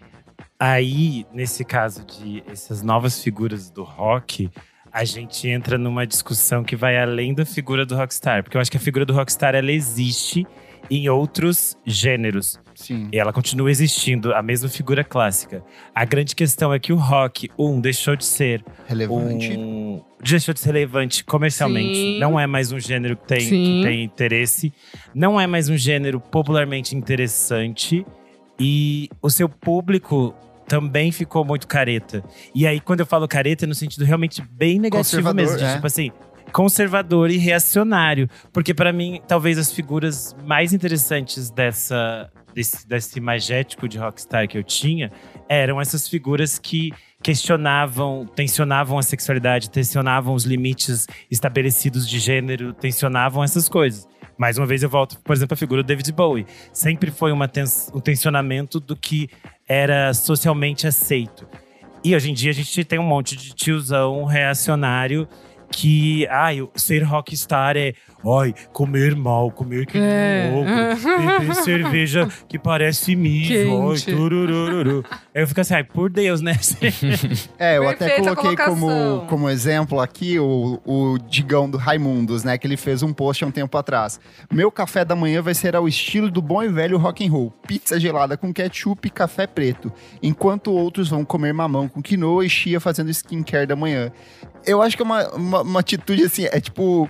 aí, nesse caso de essas novas figuras do rock, a gente entra numa discussão que vai além da figura do rockstar. Porque eu acho que a figura do rockstar, ela existe em outros gêneros. Sim. E ela continua existindo, a mesma figura clássica. A grande questão é que o rock, um, deixou de ser Relevante. um. Deixou de ser relevante comercialmente. Sim. Não é mais um gênero que tem, que tem interesse. Não é mais um gênero popularmente interessante. E o seu público também ficou muito careta. E aí, quando eu falo careta, é no sentido realmente bem negativo mesmo. De, é. Tipo assim, conservador e reacionário. Porque pra mim, talvez as figuras mais interessantes dessa, desse, desse magético de rockstar que eu tinha eram essas figuras que questionavam, tensionavam a sexualidade, tensionavam os limites estabelecidos de gênero, tensionavam essas coisas. Mais uma vez eu volto, por exemplo, à figura do David Bowie. Sempre foi um tensionamento do que era socialmente aceito. E hoje em dia a gente tem um monte de tiozão reacionário que, ai, o- ser rockstar é, ai, comer mal, comer que É. louco, beber cerveja que parece mijo, ai. Aí eu fico assim, ai, por Deus, né? É, eu até Perfeita coloquei como, como exemplo aqui o, o Digão do Raimundos, né? Que ele fez um post há um tempo atrás. Meu café da manhã vai ser ao estilo do bom e velho rock and roll. Pizza gelada com ketchup e café preto. Enquanto outros vão comer mamão com quinoa e chia fazendo skincare da manhã. Eu acho que é uma, uma, uma atitude assim, é tipo...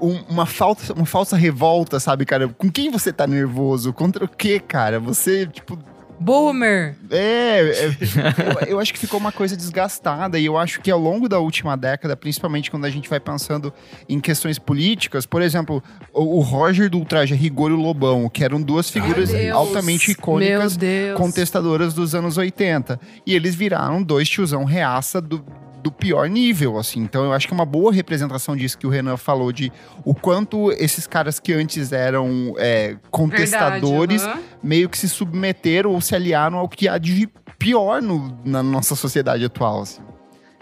um- uma, falsa, uma falsa revolta, sabe, cara? Com quem você tá nervoso? Contra o quê, cara? Você, tipo, Boomer. é, é, eu, eu acho que ficou uma coisa desgastada e eu acho que ao longo da última década, principalmente quando a gente vai pensando em questões políticas, por exemplo, o, o Roger do Ultraje Rigor e o Lobão, que eram duas figuras altamente icônicas, contestadoras dos anos 80. E eles viraram dois tiozão reaça do, do pior nível, assim. Então eu acho que é uma boa representação disso que o Renan falou, de o quanto esses caras que antes eram é, contestadores Verdade, aham. meio que se submeteram ou se aliaram ao que há de pior no- na nossa sociedade atual. assim.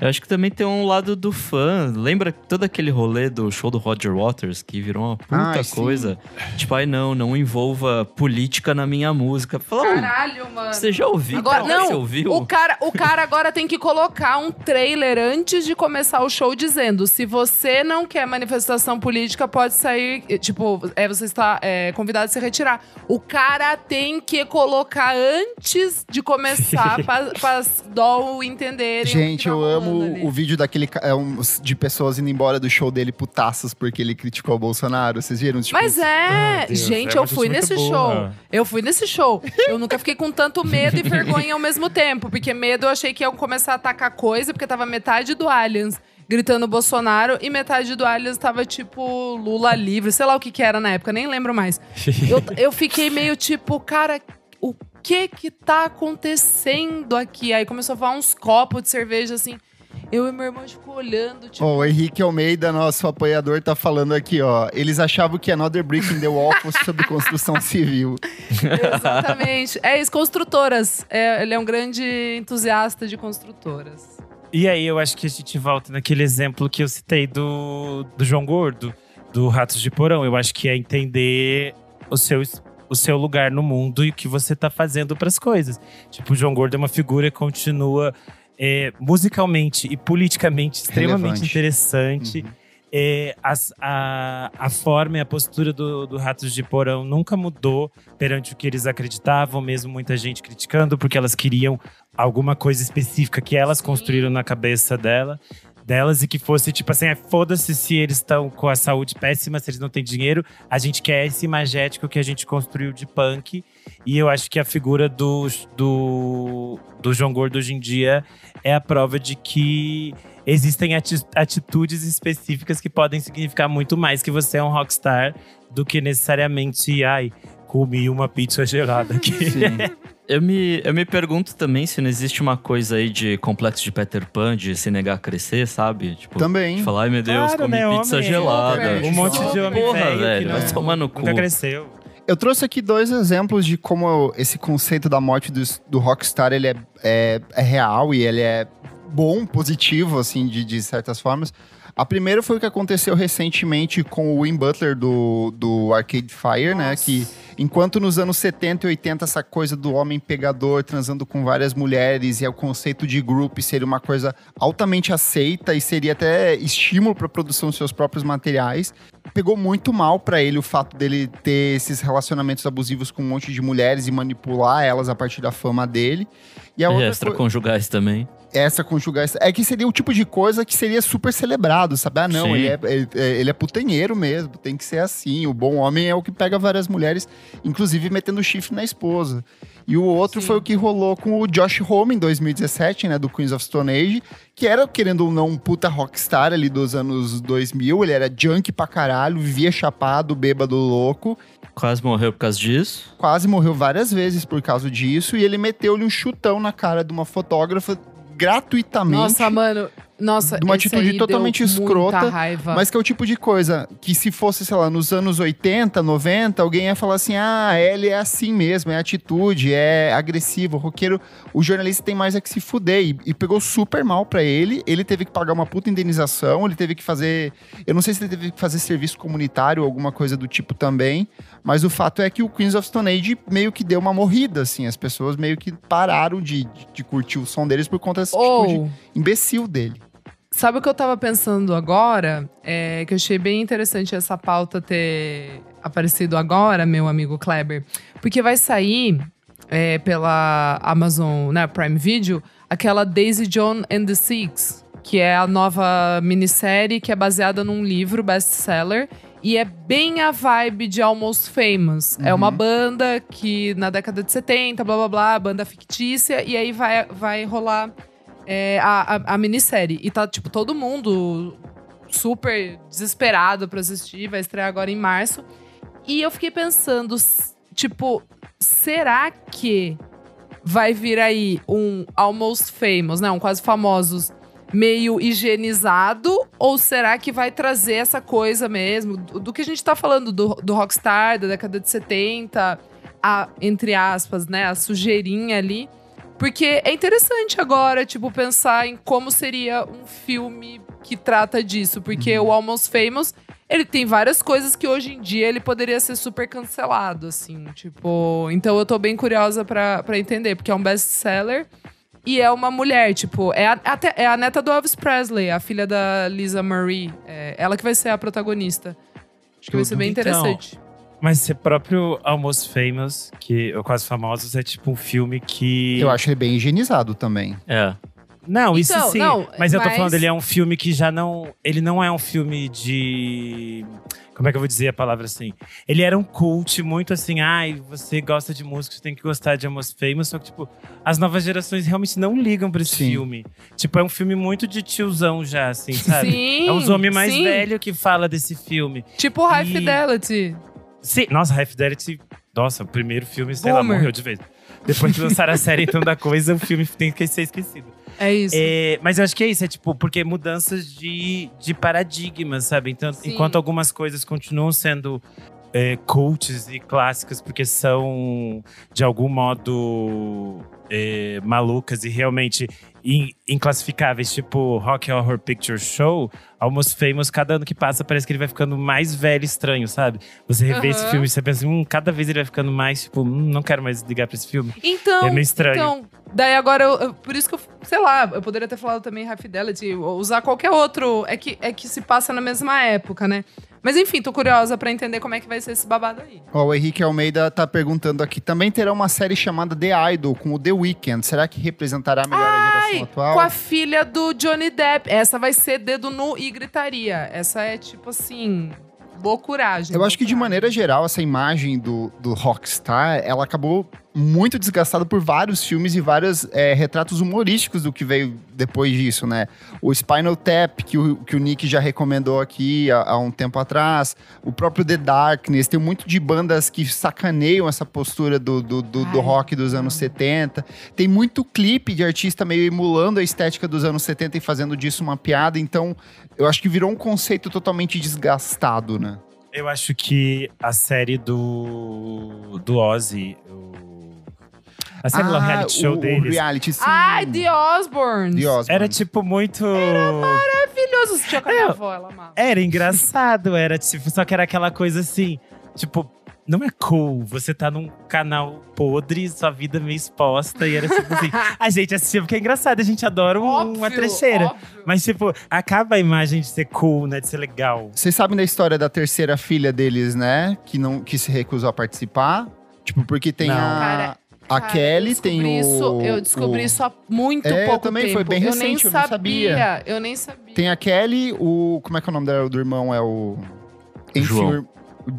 Eu acho que também tem um lado do fã. Lembra todo aquele rolê do show do Roger Waters, que virou uma puta Ai, sim. coisa? Tipo, ai não, não envolva política na minha música. Fala, "Ô, Caralho, mano. você já ouviu? Agora, Cara, não, você ouviu? O cara, o cara agora tem que colocar um trailer antes de começar o show dizendo: se você não quer manifestação política, pode sair. Tipo, é, você está é, convidado a se retirar. O cara tem que colocar antes de começar para as entenderem. o que Gente, tá eu amo ali. o vídeo daquele é, um, de pessoas indo embora do show dele putaças porque ele criticou o Bolsonaro. Vocês viram? Tipo, Mas é, Deus, gente, é eu fui nesse muito show. Eu fui nesse show. Eu nunca fiquei com tanto medo e vergonha ao mesmo tempo. Porque medo eu achei que iam começar a atacar coisa, porque tava metade do Aliens gritando Bolsonaro e metade do Aliens tava tipo Lula livre, sei lá o que que era na época, nem lembro mais. Eu, eu fiquei meio tipo, cara, o que que tá acontecendo aqui? Aí começou a falar uns copos de cerveja assim. Eu e meu irmão ficou olhando, tipo, Ó, o Henrique Almeida, nosso apoiador, tá falando aqui, ó. Eles achavam que Another Brick in the Wall fosse sobre construção civil. Exatamente. É isso, construtoras. É, ele é um grande entusiasta de construtoras. E aí eu acho que a gente volta naquele exemplo que eu citei do, do João Gordo, do Ratos de Porão. Eu acho que é entender o seu, o seu lugar no mundo e o que você tá fazendo pras coisas. Tipo, o João Gordo é uma figura que continua é, musicalmente e politicamente extremamente Relevante. interessante. Uhum. É, as- a, a forma e a postura do, do Ratos de Porão nunca mudou perante o que eles acreditavam, mesmo muita gente criticando, porque elas queriam alguma coisa específica que elas construíram na cabeça dela, delas e que fosse tipo assim, é, foda-se se eles estão com a saúde péssima, se eles não têm dinheiro, a gente quer esse imagético que a gente construiu de punk. E eu acho que a figura do, do, do João Gordo hoje em dia é a prova de que existem ati- atitudes específicas que podem significar muito mais que você é um rockstar do que necessariamente, ai, comi uma pizza gelada aqui. Eu me, eu me pergunto também se não existe uma coisa aí de complexo de Peter Pan, de se negar a crescer, sabe? Tipo, Também. de falar, ai meu Deus, Claro, comi né, pizza homem, gelada. homem, um monte de homem Porra, velho, vai tomar no cu. Nunca cresceu. Eu trouxe aqui dois exemplos de como esse conceito da morte do, do rockstar ele é, é, é real e ele é bom, positivo, assim, de, de certas formas. A primeira foi o que aconteceu recentemente com o Win Butler do, do Arcade Fire, né? Que enquanto nos anos 70 e 80 essa coisa do homem pegador transando com várias mulheres e o conceito de group seria uma coisa altamente aceita e seria até estímulo para a produção dos seus próprios materiais, pegou muito mal para ele o fato dele ter esses relacionamentos abusivos com um monte de mulheres e manipular elas a partir da fama dele. E a e extraconjugais co... também essa conjugar. É que seria o tipo de coisa que seria super celebrado, sabe? Ah, não, ele é, ele, é, ele é putanheiro mesmo, tem que ser assim. O bom homem é o que pega várias mulheres, inclusive metendo chifre na esposa. E o outro Sim. foi o que rolou com o Josh Homme em 2017, né, do Queens of Stone Age, que era, querendo ou não, um puta rockstar ali dos anos 2000. Ele era junk pra caralho, vivia chapado, bêbado, louco. Quase morreu por causa disso? Quase morreu várias vezes por causa disso. E ele meteu-lhe um chutão na cara de uma fotógrafa gratuitamente. Nossa, mano, nossa, de uma atitude totalmente escrota, mas que é o tipo de coisa que se fosse, sei lá, nos anos 80, 90, alguém ia falar assim: "Ah, ele é assim mesmo, é atitude, é agressivo, o roqueiro, o jornalista tem mais é que se fuder". E, e pegou super mal para ele, ele teve que pagar uma puta indenização, ele teve que fazer, eu não sei se ele teve que fazer serviço comunitário ou alguma coisa do tipo também, mas o fato é que o Queens of Stone Age meio que deu uma morrida assim, as pessoas meio que pararam de, de, de curtir o som deles por conta dessa oh. atitude imbecil dele. Sabe o que eu tava pensando agora? É que eu achei bem interessante essa pauta ter aparecido agora, meu amigo Kleber. Porque vai sair é, pela Amazon né, Prime Video aquela Daisy John and the Six, que é a nova minissérie que é baseada num livro best-seller. E é bem a vibe de Almost Famous. Uhum. É uma uhum. banda que na década de 70, blá blá blá, banda fictícia, e aí vai, vai rolar é, a, a, a, minissérie. E tá, tipo, todo mundo super desesperado pra assistir. Vai estrear agora em março. E eu fiquei pensando, tipo, será que vai vir aí um Almost Famous, né? Um quase famosos meio higienizado? Ou será que vai trazer essa coisa mesmo? Do, do que a gente tá falando do, do Rockstar, da década de 70, a, entre aspas, né? A sujeirinha ali. Porque é interessante agora, tipo, pensar em como seria um filme que trata disso. Porque uhum. o Almost Famous, ele tem várias coisas que hoje em dia ele poderia ser super cancelado, assim. Tipo, então eu tô bem curiosa para entender, porque é um best-seller. E é uma mulher, tipo, é a, até, é a neta do Elvis Presley, a filha da Lisa Marie. É ela que vai ser a protagonista. Acho que vai ser bem então, interessante. Mas ser próprio Almost Famous, que o Quase Famosos, é tipo um filme que. Eu acho ele bem higienizado também. É. Não, isso então, sim. Não, mas, eu tô falando, ele é um filme que já não. Ele não é um filme de. Como é que eu vou dizer a palavra assim? Ele era um cult muito assim, ai, você gosta de música, você tem que gostar de Almost Famous. Só que, tipo, as novas gerações realmente não ligam pra esse sim. filme. Tipo, é um filme muito de tiozão já, assim, sabe? Sim, é os homens mais velhos que fala desse filme. Tipo High e... Fidelity. Sim, nossa, High Fidelity. Nossa, o primeiro filme, sei Boomer. lá, morreu de vez. Depois de lançar a série então da coisa, o filme tem que ser esquecido. É isso. É, mas eu acho que é isso, é tipo, porque mudanças de, de paradigmas, sabe? Então, enquanto algumas coisas continuam sendo é, cults e clássicas, porque são, de algum modo, é, malucas e realmente inclassificáveis, tipo Rock Horror Picture Show, Almost Famous, cada ano que passa parece que ele vai ficando mais velho e estranho, sabe? Você revê uhum. esse filme e você pensa, hum, cada vez ele vai ficando mais, tipo, hum, não quero mais ligar pra esse filme. Então, é meio estranho. Então, daí agora, eu, por isso que eu, sei lá, eu poderia ter falado também High Fidelity, usar qualquer outro, é que, é que se passa na mesma época, né? Mas enfim, tô curiosa para entender como é que vai ser esse babado aí. Ó, o Henrique Almeida tá perguntando aqui, também terá uma série chamada The Idol, com o The Weeknd. Será que representará melhor Ai, a geração atual? com a filha do Johnny Depp. Essa vai ser dedo nu e gritaria. Essa é tipo assim loucuragem. Eu acho que de maneira geral, essa imagem do, do rockstar, ela acabou muito desgastado por vários filmes e vários é, retratos humorísticos do que veio depois disso, né? O Spinal Tap, que o, que o Nick já recomendou aqui há, há, um tempo atrás, o próprio The Darkness, tem muito de bandas que sacaneiam essa postura do, do, do, do rock dos anos 70. Tem muito clipe de artista meio emulando a estética dos anos 70 e fazendo disso uma piada, então eu acho que virou um conceito totalmente desgastado, né? Eu acho que a série do, do Ozzy, o- a série lá, o reality show Ah, o, o deles, reality, sim. Ai, The Osbournes. The Osbournes. era tipo muito. Maravilhoso. Você tinha com a minha avó, ela amava. Era engraçado, era tipo, só que era aquela coisa assim, tipo, não é cool, você tá num canal podre, sua vida meio exposta, e era tipo assim, a gente assistia porque é engraçado, a gente adora um- uma Óbvio, trecheira. óbvio. Mas, tipo, acaba a imagem de ser cool, né? De ser legal. Vocês sabem da história da terceira filha deles, né? Que, não, que se recusou a participar? Tipo, porque tem Não. a, Cara, a Cara, Kelly, eu tem descobri o. Isso, eu descobri o- isso há muito É, eu pouco também, tempo. foi bem eu nem recente, eu não sabia. Eu nem sabia. Tem a Kelly, o. Como é que é o nome dela, do irmão? É o. Enfim, João.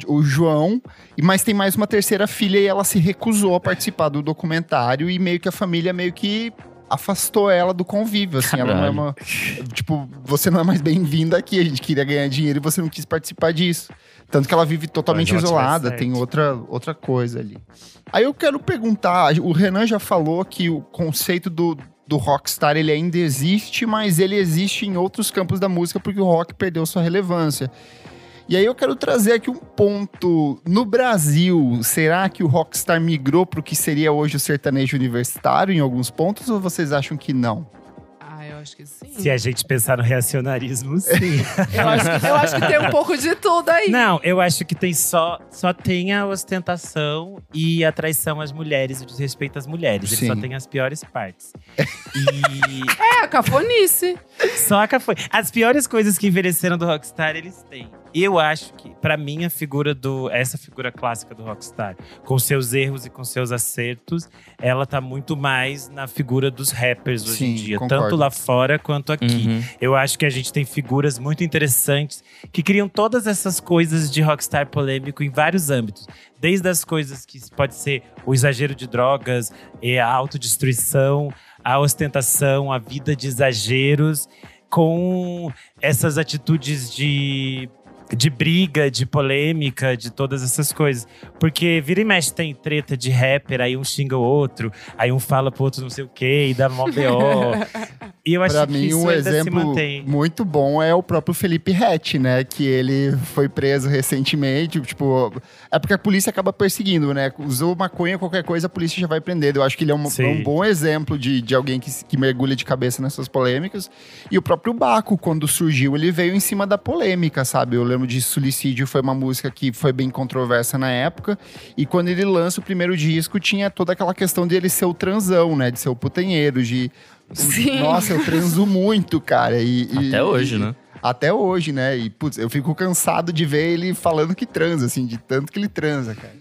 O, João. E Mas tem mais uma terceira filha e ela se recusou a participar do documentário e meio que a família meio que afastou ela do convívio, assim, ela não é Caralho. uma, tipo, você não é mais bem-vinda aqui, a gente queria ganhar dinheiro e você não quis participar disso. Tanto que ela vive totalmente Mas isolada, tem outra, outra coisa ali. Aí eu quero perguntar, o Renan já falou que o conceito do, do rockstar ele ainda existe, mas ele existe em outros campos da música porque o rock perdeu sua relevância. E aí eu quero trazer aqui um ponto. No Brasil, será que o rockstar migrou para o que seria hoje o sertanejo universitário em alguns pontos ou vocês acham que não? Ah, eu acho que sim. Se a gente pensar no reacionarismo, sim. Eu, acho que, eu acho que tem um pouco de tudo aí. Não, eu acho que tem só, só tem a ostentação e a traição às mulheres, o desrespeito às mulheres. Ele só tem as piores partes. E É, a cafonice. só que foi. As piores coisas que envelheceram do Rockstar, eles têm. E eu acho que, pra mim, a figura do. Essa figura clássica do Rockstar, com seus erros e com seus acertos, ela tá muito mais na figura dos rappers hoje Sim, em dia. concordo. Tanto lá fora quanto aqui. Uhum. Eu acho que a gente tem figuras muito interessantes que criam todas essas coisas de rockstar polêmico em vários âmbitos. Desde as coisas que pode ser o exagero de drogas, e a autodestruição, a ostentação, a vida de exageros, com essas atitudes de de briga, de polêmica, de todas essas coisas. Porque vira e mexe tem treta de rapper, aí um xinga o outro, aí um fala pro outro não sei o quê, e dá mó BO. e eu acho Pra que mim, isso um exemplo mantém. muito bom é o próprio Felipe Rett, né? Que ele foi preso recentemente. Tipo, é porque a polícia acaba perseguindo, né? Usou maconha, qualquer coisa, a polícia já vai prender. Eu acho que ele é um, um bom exemplo de, de alguém que, que mergulha de cabeça nessas polêmicas. E o próprio Baco, quando surgiu, ele veio em cima da polêmica, sabe? Eu lembro de Suicídio, foi uma música que foi bem controversa na época. E quando ele lança o primeiro disco, tinha toda aquela questão de ele ser o transão, né? De ser o putanheiro, de. Sim. Nossa, eu transo muito, cara. E, e- Até hoje, e- né? Até hoje, né? E, putz, eu fico cansado de ver ele falando que transa, assim, de tanto que ele transa, cara.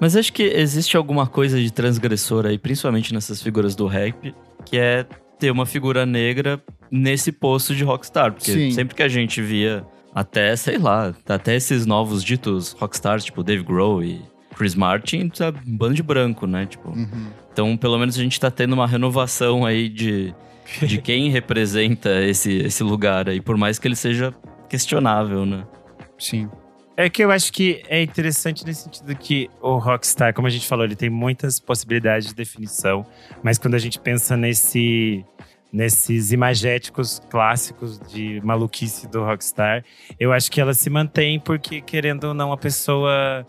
Mas acho que existe alguma coisa de transgressor aí, principalmente nessas figuras do rap, que é ter uma figura negra nesse posto de rockstar. Porque Sim. sempre que a gente via até, sei lá, até esses novos ditos rockstars, tipo Dave Grohl e Chris Martin, tá um bando de branco, né? Tipo, Uhum. então pelo menos a gente tá tendo uma renovação aí de, de quem representa esse, esse lugar aí, por mais que ele seja questionável, né? Sim. É que eu acho que é interessante nesse sentido que o Rockstar, como a gente falou, ele tem muitas possibilidades de definição, mas quando a gente pensa nesse nesses imagéticos clássicos de maluquice do Rockstar, eu acho que ela se mantém porque querendo ou não a pessoa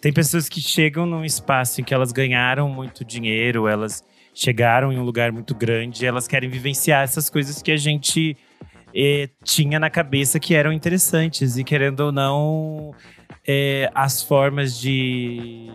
tem pessoas que chegam num espaço em que elas ganharam muito dinheiro, elas chegaram em um lugar muito grande, elas querem vivenciar essas coisas que a gente eh, tinha na cabeça que eram interessantes. E querendo ou não, eh, as formas de,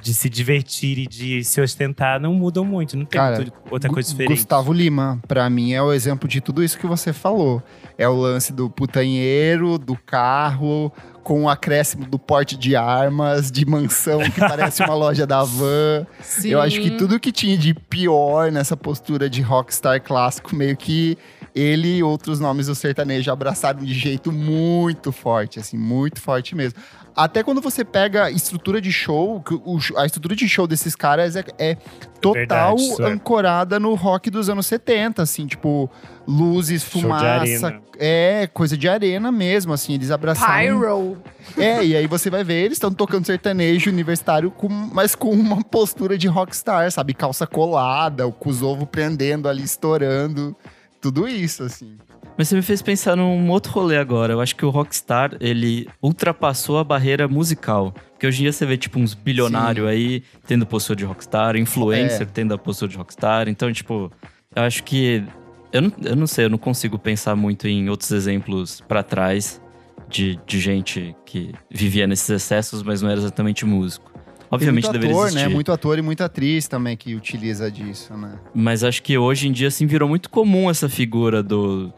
de se divertir e de se ostentar não mudam muito. Não tem Cara, muito outra coisa diferente. Gustavo Lima, pra mim, é o exemplo de tudo isso que você falou. É o lance do putanheiro, do carro, com o acréscimo do porte de armas, de mansão que parece uma loja da van. Sim. Eu acho que tudo que tinha de pior nessa postura de rockstar clássico, meio que ele e outros nomes do sertanejo abraçaram de jeito muito forte, assim, muito forte mesmo. Até quando você pega a estrutura de show, que o- a estrutura de show desses caras é, é total Verdade, é. ancorada no rock dos anos 70, assim, tipo, luzes, fumaça, é, coisa de arena mesmo, assim, eles abraçaram Pyro. é, e aí você vai ver, eles estão tocando sertanejo universitário, com, mas com uma postura de rockstar, sabe? Calça colada, com os ovos prendendo ali, estourando. Tudo isso, assim. Mas você me fez pensar num outro rolê agora. Eu acho que o Rockstar, ele ultrapassou a barreira musical. Porque hoje em dia você vê, tipo, uns bilionários aí tendo postura de Rockstar, influencer É. tendo a postura de Rockstar. Então, tipo, eu acho que. Eu não, eu não sei, eu não consigo pensar muito em outros exemplos pra trás de, de gente que vivia nesses excessos, mas não era exatamente músico. Obviamente Tem muito deveria ator, existir. né? Muito ator e muita atriz também que utiliza disso, né? Mas acho que hoje em dia, assim, virou muito comum essa figura do,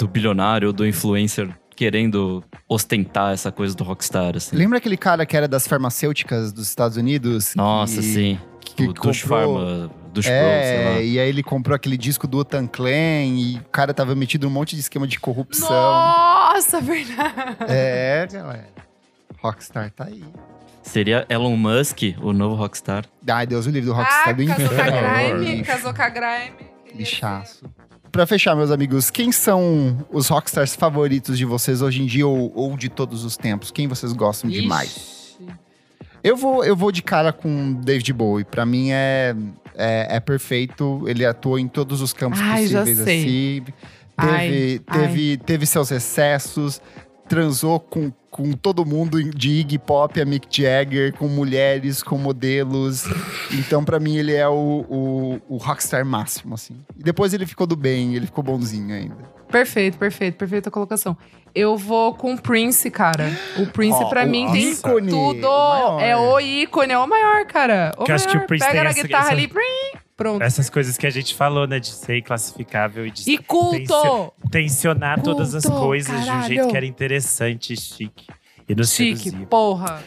do bilionário ou do influencer querendo ostentar essa coisa do rockstar, assim. Lembra aquele cara que era das farmacêuticas dos Estados Unidos? Nossa, que- sim. que dos comprou- Pharma, dos Pro, sei lá. É, e aí ele comprou aquele disco do Otan Clan e o cara tava metido num monte de esquema de corrupção. Nossa, verdade. É, galera. Rockstar tá aí. Seria Elon Musk, o novo rockstar. Ai, Deus o livre do Rockstar Ah, do casou com a inferno. Grime, casou com a Grime. Lixaço. Pra fechar, meus amigos, quem são os rockstars favoritos de vocês hoje em dia ou, ou de todos os tempos? Quem vocês gostam demais? Ixi. Eu vou, eu vou de cara com David Bowie. Pra mim é, é, é perfeito. Ele atua em todos os campos Ai, já possíveis sei. assim. Teve, Ai, teve, teve seus excessos, transou com, com todo mundo de Iggy Pop a Mick Jagger, com mulheres, com modelos. Então, pra mim, ele é o, o, o rockstar máximo, assim. E depois ele ficou do bem, ele ficou bonzinho ainda. Perfeito, perfeito, perfeita colocação. Eu vou com o Prince, cara. O Prince, Ó, pra o mim, tem ícone, tudo. o maior. é o ícone, é o maior, cara. O Que eu acho que maior. o Prince Pega tem na essa- guitarra essa- ali, prim, pronto. Essas coisas que a gente falou, né? De ser inclassificável e de E culto! tensionar todas as Culto, coisas de um caralho. jeito que era interessante, chique. E nos Chique, seduzia. porra.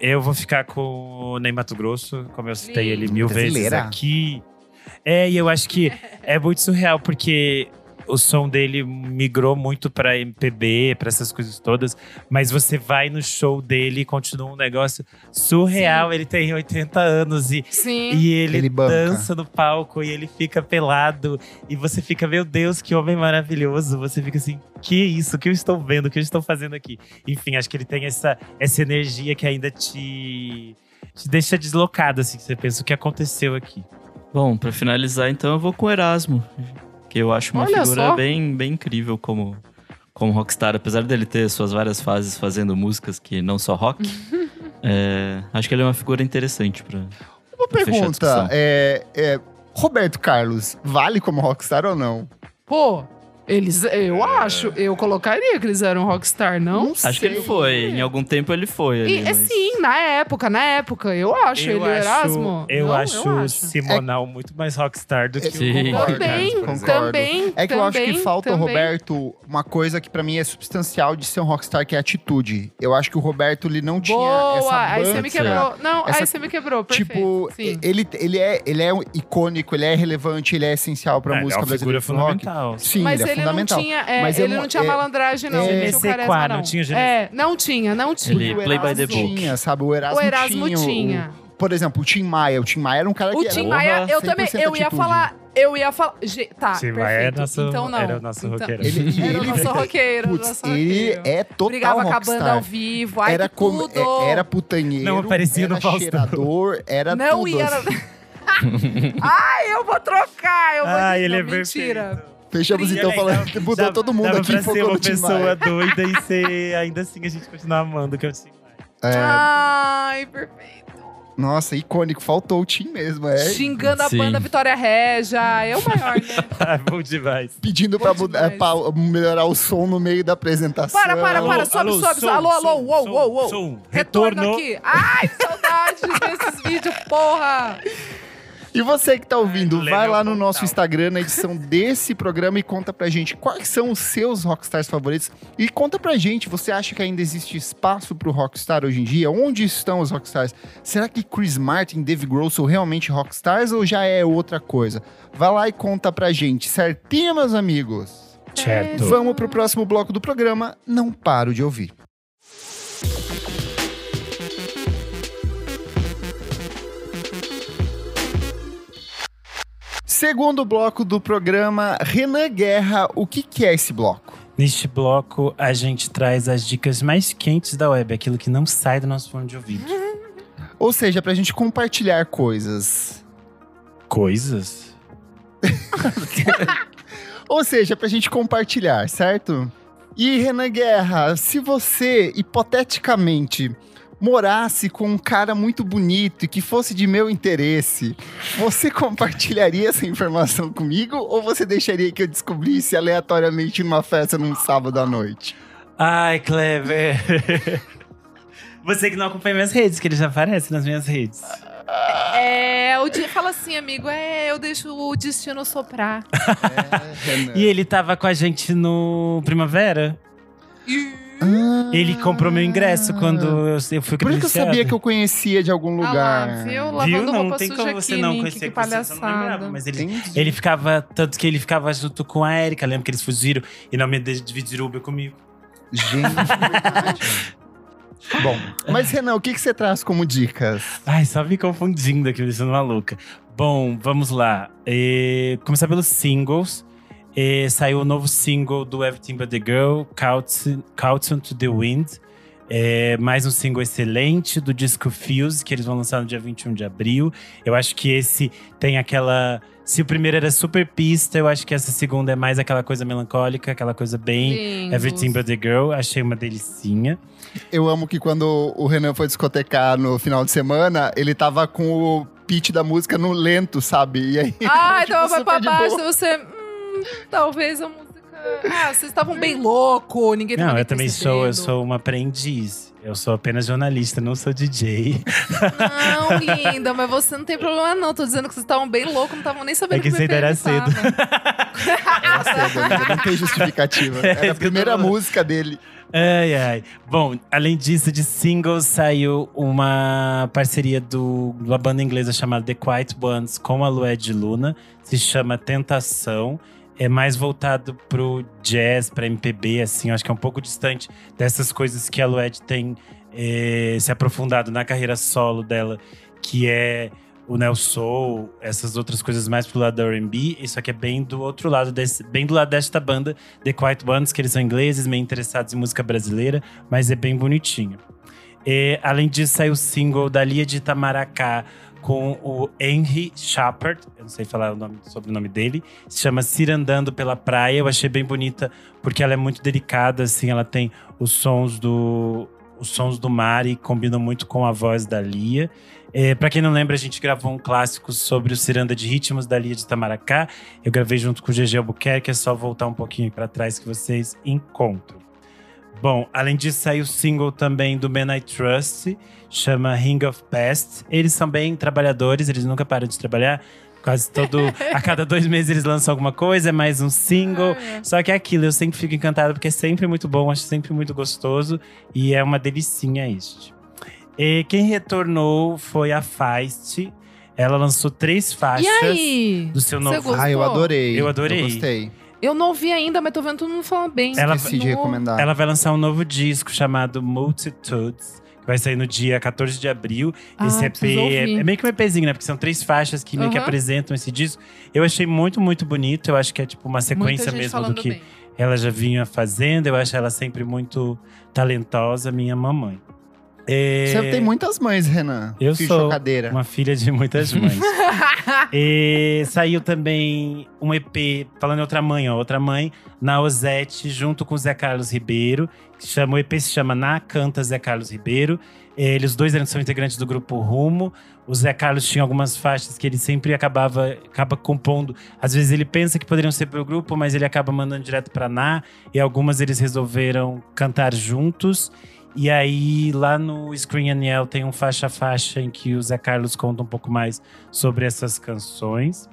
Eu vou ficar com o Ney Mato Grosso, como eu citei ele mil Brasileira. vezes aqui. É, e eu acho que é muito surreal, porque o som dele migrou muito pra MPB, pra essas coisas todas. Mas você vai no show dele e continua um negócio surreal. Ele tem 80 anos e, Sim. e ele, Ele dança no palco e ele fica pelado. E você fica, meu Deus, que homem maravilhoso. Você fica assim, que isso? O que eu estou vendo? O que eu estou fazendo aqui? Enfim, acho que ele tem essa, essa energia que ainda te, te deixa deslocado, assim. que Você pensa, o que aconteceu aqui? Bom, pra finalizar, então, eu vou com o Erasmo. Que eu acho uma Olha figura só. bem, bem incrível como, como rockstar. Apesar dele ter suas várias fases fazendo músicas que não só rock. é, acho que ele é uma figura interessante pra... Uma Pra pergunta, é, é, Roberto Carlos, vale como rockstar ou não? Pô, eles, eu acho, eu colocaria que eles eram rockstar, não? Acho que ele foi. Em algum tempo ele foi ali, E, é, mas- sim, na época, na época, eu acho ele Erasmo. eu Não, acho eu o acho. Simonal muito mais rockstar do que Sim. o Roberto Também, exemplo. também, É que eu acho que também, falta também. Roberto uma coisa que pra mim é substancial de ser um rockstar, que é a atitude. Eu acho que o Roberto, ele não tinha essa Boa, aí você me banca. quebrou. Não, essa- aí você me quebrou, perfeito. Tipo, Sim. ele, ele, é, ele é icônico, ele é relevante, ele é essencial pra É, música é uma figura brasileira. pro rock. fundamental. Sim, Mas ele é ele, fundamental. não tinha, é, Mas ele eu não não- tinha é- malandragem, não. é- Ele tinha o GNC carisma, Qua, não. não tinha. É, não tinha, não tinha. Ele- O Play by the book. tinha, sabe? O Erasmo, O Erasmo tinha. o- tinha. por exemplo, o Tim Maia. O Tim Maia era um cara O que Tim era... Maia, eu 100% também, eu ia atitude. falar, eu ia falar, tá, Tim perfeito. Maia era nosso- então não. era o nosso então, roqueiro. Ele, Era o ele- nosso roqueiro, Putz, nosso ele roqueiro. é total Brigava com a rockstar. banda ao vivo, ai era tudo. é- era putanheiro, Não aparecia era no Faustão. cheirador, era não tudo. ia. assim. Ai, eu vou trocar, eu vou Ah, dizer, ele é não, mentira. perfeito. Fechamos Brilha então falando, dava- mudou dava- todo mundo dava aqui e pra ser uma pessoa doida e ser, ainda assim a gente continuar amando, que é o Tim Maia. É, Ai, perfeito. nossa, icônico, faltou o Tim mesmo, é. Xingando a Sim. banda Vitória Regia, é o maior, né? Ah, bom demais. Pedindo pra, Bom mudar- demais. pra melhorar o som no meio da apresentação. Para, para, para, sobe, sobe, sobe. Alô, alô, uou, uou, uou. som. Retorno Retorno. aqui. Ai, saudade desses vídeos, porra. E você que tá ouvindo, Ai, vai lá no nosso. Instagram, na edição desse programa, e conta pra gente quais são os seus rockstars favoritos. E conta pra gente, você acha que ainda existe espaço pro rockstar hoje em dia? Onde estão os rockstars? Será que Chris Martin e Dave Grohl são realmente rockstars ou já é outra coisa? Vai lá e conta pra gente, certinho, meus amigos? Certo. Vamos pro próximo bloco do programa, não paro de ouvir. Segundo bloco do programa, Renan Guerra, o que, que é esse bloco? Neste bloco, a gente traz as dicas mais quentes da web, aquilo que não sai do nosso fone de ouvido. Ou seja, pra gente compartilhar coisas. Coisas? Ou seja, pra gente compartilhar, certo? E Renan Guerra, se você, hipoteticamente, morasse com um cara muito bonito e que fosse de meu interesse, você compartilharia essa informação comigo ou você deixaria que eu descobrisse aleatoriamente numa festa num sábado à noite? Ai, Clever. Você que não acompanha minhas redes, que ele já aparece nas minhas redes. É, o dia fala assim, amigo, é, eu deixo o destino soprar. É. E ele tava com a gente no Primavera. Ah. Ele comprou meu ingresso quando eu, eu fui Por isso que eu sabia que eu conhecia de algum Ah lugar. lá, viu? Viu? Não roupa tem suja como aqui, você não Nick, conhecer que que você só não lembrava. palhaçada. Mas ele, Entendi. ele ficava, tanto que ele ficava junto com a Erika. Lembra que eles fugiram e não me dividiram Uber comigo. Gente. Bom, mas Renan, o que, que você traz como dicas? Ai, só me confundindo aqui, me deixando maluca. Bom, vamos lá. É, começar pelos singles. É, saiu o novo single do Everything But The Girl, Couch, Couch to the Wind. É, mais um single excelente do disco Fuse, que eles vão lançar no dia 21 de abril. Eu acho que esse tem aquela… Se o primeiro era super pista, eu acho que essa segunda é mais aquela coisa melancólica, aquela coisa bem… Lindo. Everything But The Girl. Achei uma delicinha. Eu amo que quando o Renan foi discotecar no final de semana, ele tava com o pitch da música no lento, sabe? E aí. Ah, tipo, então vai pra baixo, você… Talvez a música… Ah, vocês estavam bem louco, ninguém Não, eu também sou, eu sou uma aprendiz. Eu sou apenas jornalista, não sou DJ. Não, linda, mas você não tem problema não. Tô dizendo que vocês estavam bem loucos, não estavam nem sabendo É que me você ainda era perguntava. Era cedo ainda, não tem justificativa. É, Era a que primeira música dele. Ai, ai. Bom, além disso, de singles, saiu uma parceria do, de uma banda inglesa chamada The Quiet Ones com a Lued Luna. Se chama Tentação. É mais voltado pro jazz, pra MPB, assim. Acho que é um pouco distante dessas coisas que a Lued tem eh, se aprofundado na carreira solo dela, que é o Neo Soul, essas outras coisas mais pro lado da R&B. Isso aqui é bem do outro lado, desse, bem do lado desta banda, The Quiet Ones, que eles são ingleses, meio interessados em música brasileira, mas é bem bonitinho. E, além disso, saiu o single da Lia de Itamaracá com o Henry Shepard, eu não sei falar o nome, sobre o nome dele, se chama Cirandando pela Praia. Eu achei bem bonita porque ela é muito delicada, assim, ela tem os sons do os sons do mar e combinam muito com a voz da Lia. É, para quem não lembra, a gente gravou um clássico sobre o Ciranda de Ritmos da Lia de Itamaracá. Eu gravei junto com o GG Albuquerque, é só voltar um pouquinho para trás que vocês encontram. Bom, além disso, saiu o single também do Man I Trust, chama Ring of Past. Eles são bem trabalhadores, eles nunca param de trabalhar. Quase todo. a cada dois meses eles lançam alguma coisa, é mais um single. Ah, é. Só que é aquilo, eu sempre fico encantado porque é sempre muito bom, acho sempre muito gostoso e é uma delicinha este. E quem retornou foi a Feist. Ela lançou três faixas E aí? do seu novo. Ah, eu adorei. Eu adorei. Eu gostei. Eu não ouvi ainda, mas tô vendo todo mundo falando bem. Ela- Esqueci de No- recomendar. Ela vai lançar um novo disco chamado Multitudes, que vai sair no dia 14 de abril. Ah, esse EP é, é meio que um EPzinho, né? Porque são três faixas que meio que apresentam esse disco. Eu achei muito, muito bonito. Eu acho que é tipo uma sequência mesmo do que bem. ela já vinha fazendo. Eu acho ela sempre muito talentosa, minha mamãe. É, Você tem muitas mães, Renan. Eu sou chocadeira. Uma filha de muitas mães. e saiu também um EP, falando em outra mãe, ó, outra mãe, na Ozete, junto com o Zé Carlos Ribeiro. Que chama, o EP se chama Na Canta Zé Carlos Ribeiro. Eles dois eram, são integrantes do grupo Rumo. O Zé Carlos tinha algumas faixas que ele sempre acabava acaba compondo. Às vezes ele pensa que poderiam ser pro grupo, mas ele acaba mandando direto pra Ná. E algumas eles resolveram cantar juntos. E aí, lá no Screen Aniel tem um faixa a faixa em que o Zé Carlos conta um pouco mais sobre essas canções.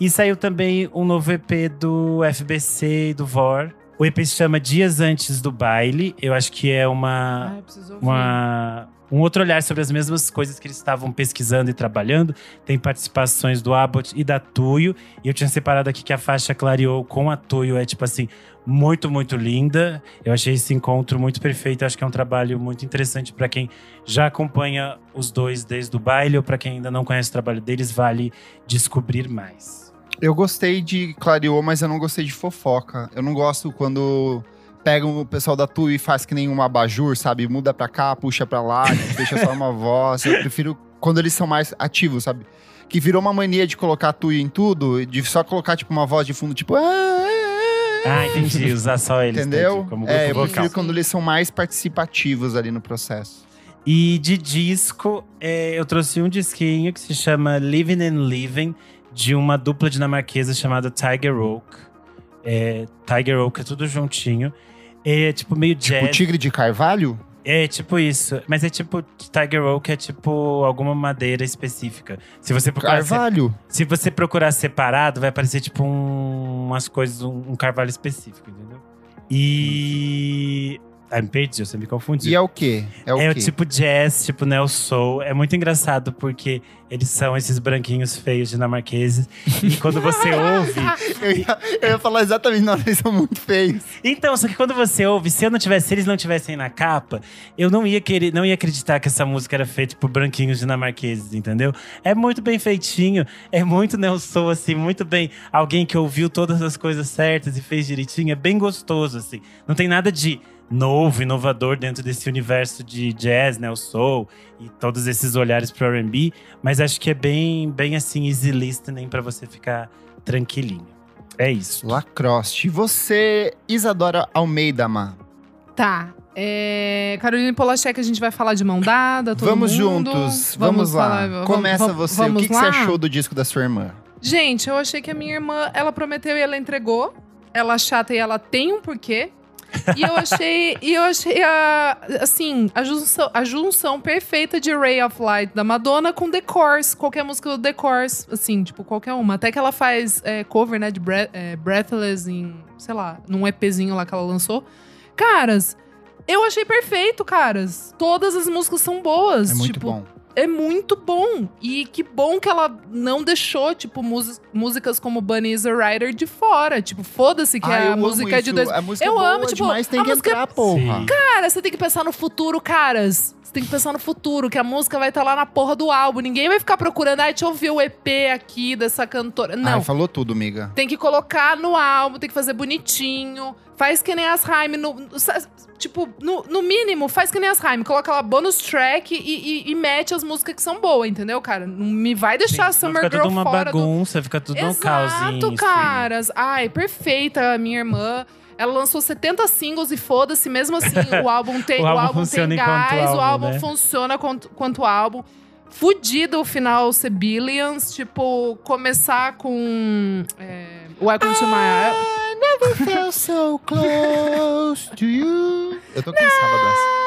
E saiu também um novo EP do FBC e do VOR. O EP se chama Dias Antes do Baile. Eu acho que é uma, Ai, uma, um outro olhar sobre as mesmas coisas que eles estavam pesquisando e trabalhando. Tem participações do Abbott e da Tuyo. E eu tinha separado aqui que a faixa clareou com a Tuyo é tipo assim, muito, muito linda. Eu achei esse encontro muito perfeito. Eu acho que é um trabalho muito interessante para quem já acompanha os dois desde o baile ou para quem ainda não conhece o trabalho deles, vale descobrir mais. Eu gostei de Clareou, mas eu não gostei de fofoca. Eu não gosto quando pegam o pessoal da TUI e faz que nem um abajur, sabe? Muda pra cá, puxa pra lá, deixa só uma voz. Eu prefiro quando eles são mais ativos, sabe? Que virou uma mania de colocar TUI em tudo, de só colocar, tipo, uma voz de fundo, tipo... "Ah, ah, Ah, entendi. Usar só eles. Entendeu? Como É, eu prefiro vocal. quando eles são mais participativos ali no processo. E de disco, é, eu trouxe um disquinho que se chama Living and Living, de uma dupla dinamarquesa chamada Tiger Oak. É, Tiger Oak é tudo juntinho. É tipo meio O jazz. Tigre de Carvalho? É tipo isso. Mas é tipo, Tiger Oak é tipo alguma madeira específica. Se você procurar, se, Carvalho? se você procurar separado, vai aparecer tipo um- umas coisas, um, um carvalho específico, entendeu? E. Ah, me perdi, você me confundiu. E é o quê? É o É o tipo jazz, tipo neo soul. É muito engraçado porque eles são esses branquinhos feios dinamarqueses. E quando você ouve. Eu ia, eu ia falar exatamente, não, eles são muito feios. Então, só que quando você ouve, se eu não tivesse, se eles não tivessem na capa, eu não ia querer, não ia acreditar que essa música era feita por branquinhos dinamarqueses, entendeu? É muito bem feitinho, é muito neo soul, assim, muito bem. Alguém que ouviu todas as coisas certas e fez direitinho, é bem gostoso, assim. Não tem nada de novo, inovador dentro desse universo de jazz, neo soul e todos esses olhares pro R&B, mas acho que é bem, bem assim easy listening para você ficar tranquilinho. É isso. Lacrosse. E você, Isadora Almeida, Má? Tá. É, Carolina Polachek, a gente vai falar de mão dada, todo vamos mundo. juntos, vamos, lá. falar- vamos- Começa vamos- você. O vamos que, que você achou do disco da sua irmã? Gente, eu achei que a minha irmã, ela prometeu e ela entregou. Ela é chata e ela tem um porquê. E eu achei, e eu achei a, assim, a junção, a junção perfeita de Ray of Light da Madonna com The Course, qualquer música do The Course, assim, tipo, qualquer uma. Até que ela faz é, cover, né, de Bre- é, Breathless em, sei lá, num EPzinho lá que ela lançou. Caras, eu achei perfeito, caras. Todas as músicas são boas. É muito tipo, bom. É muito bom. E que bom que ela não deixou, tipo, músicas como Bunny is a Rider de fora. Tipo, foda-se que Ah, eu a música é de dois. A música Eu é boa amo, tipo, demais, tem a que música- entrar, porra. Sim. Cara, você tem que pensar no futuro, caras. Você tem que pensar no futuro, que a música vai estar lá na porra do álbum. Ninguém vai ficar procurando, ai, deixa eu ouvir o EP aqui dessa cantora. Não. Ai, falou tudo, amiga. Tem que colocar no álbum, tem que fazer bonitinho. Faz que nem as Haim. No, tipo, no, no mínimo, faz que nem as Haim. Coloca lá bonus track e, e, e mete as músicas que são boas, entendeu, cara? Não me vai deixar a Sim, Summer fica Girl tudo uma fora do, bagunça, fica tudo um Exato, caosinho. assim. caras. Ai, perfeita a minha irmã. Ela lançou 70 singles e foda-se, mesmo assim, o álbum tem, O o álbum álbum funciona tem gás, o álbum, álbum né? funciona quanto, quanto álbum. Fudido o final ser Billions, tipo, começar com é, Welcome to My. Never felt so close to you. Eu tô cansada dessa.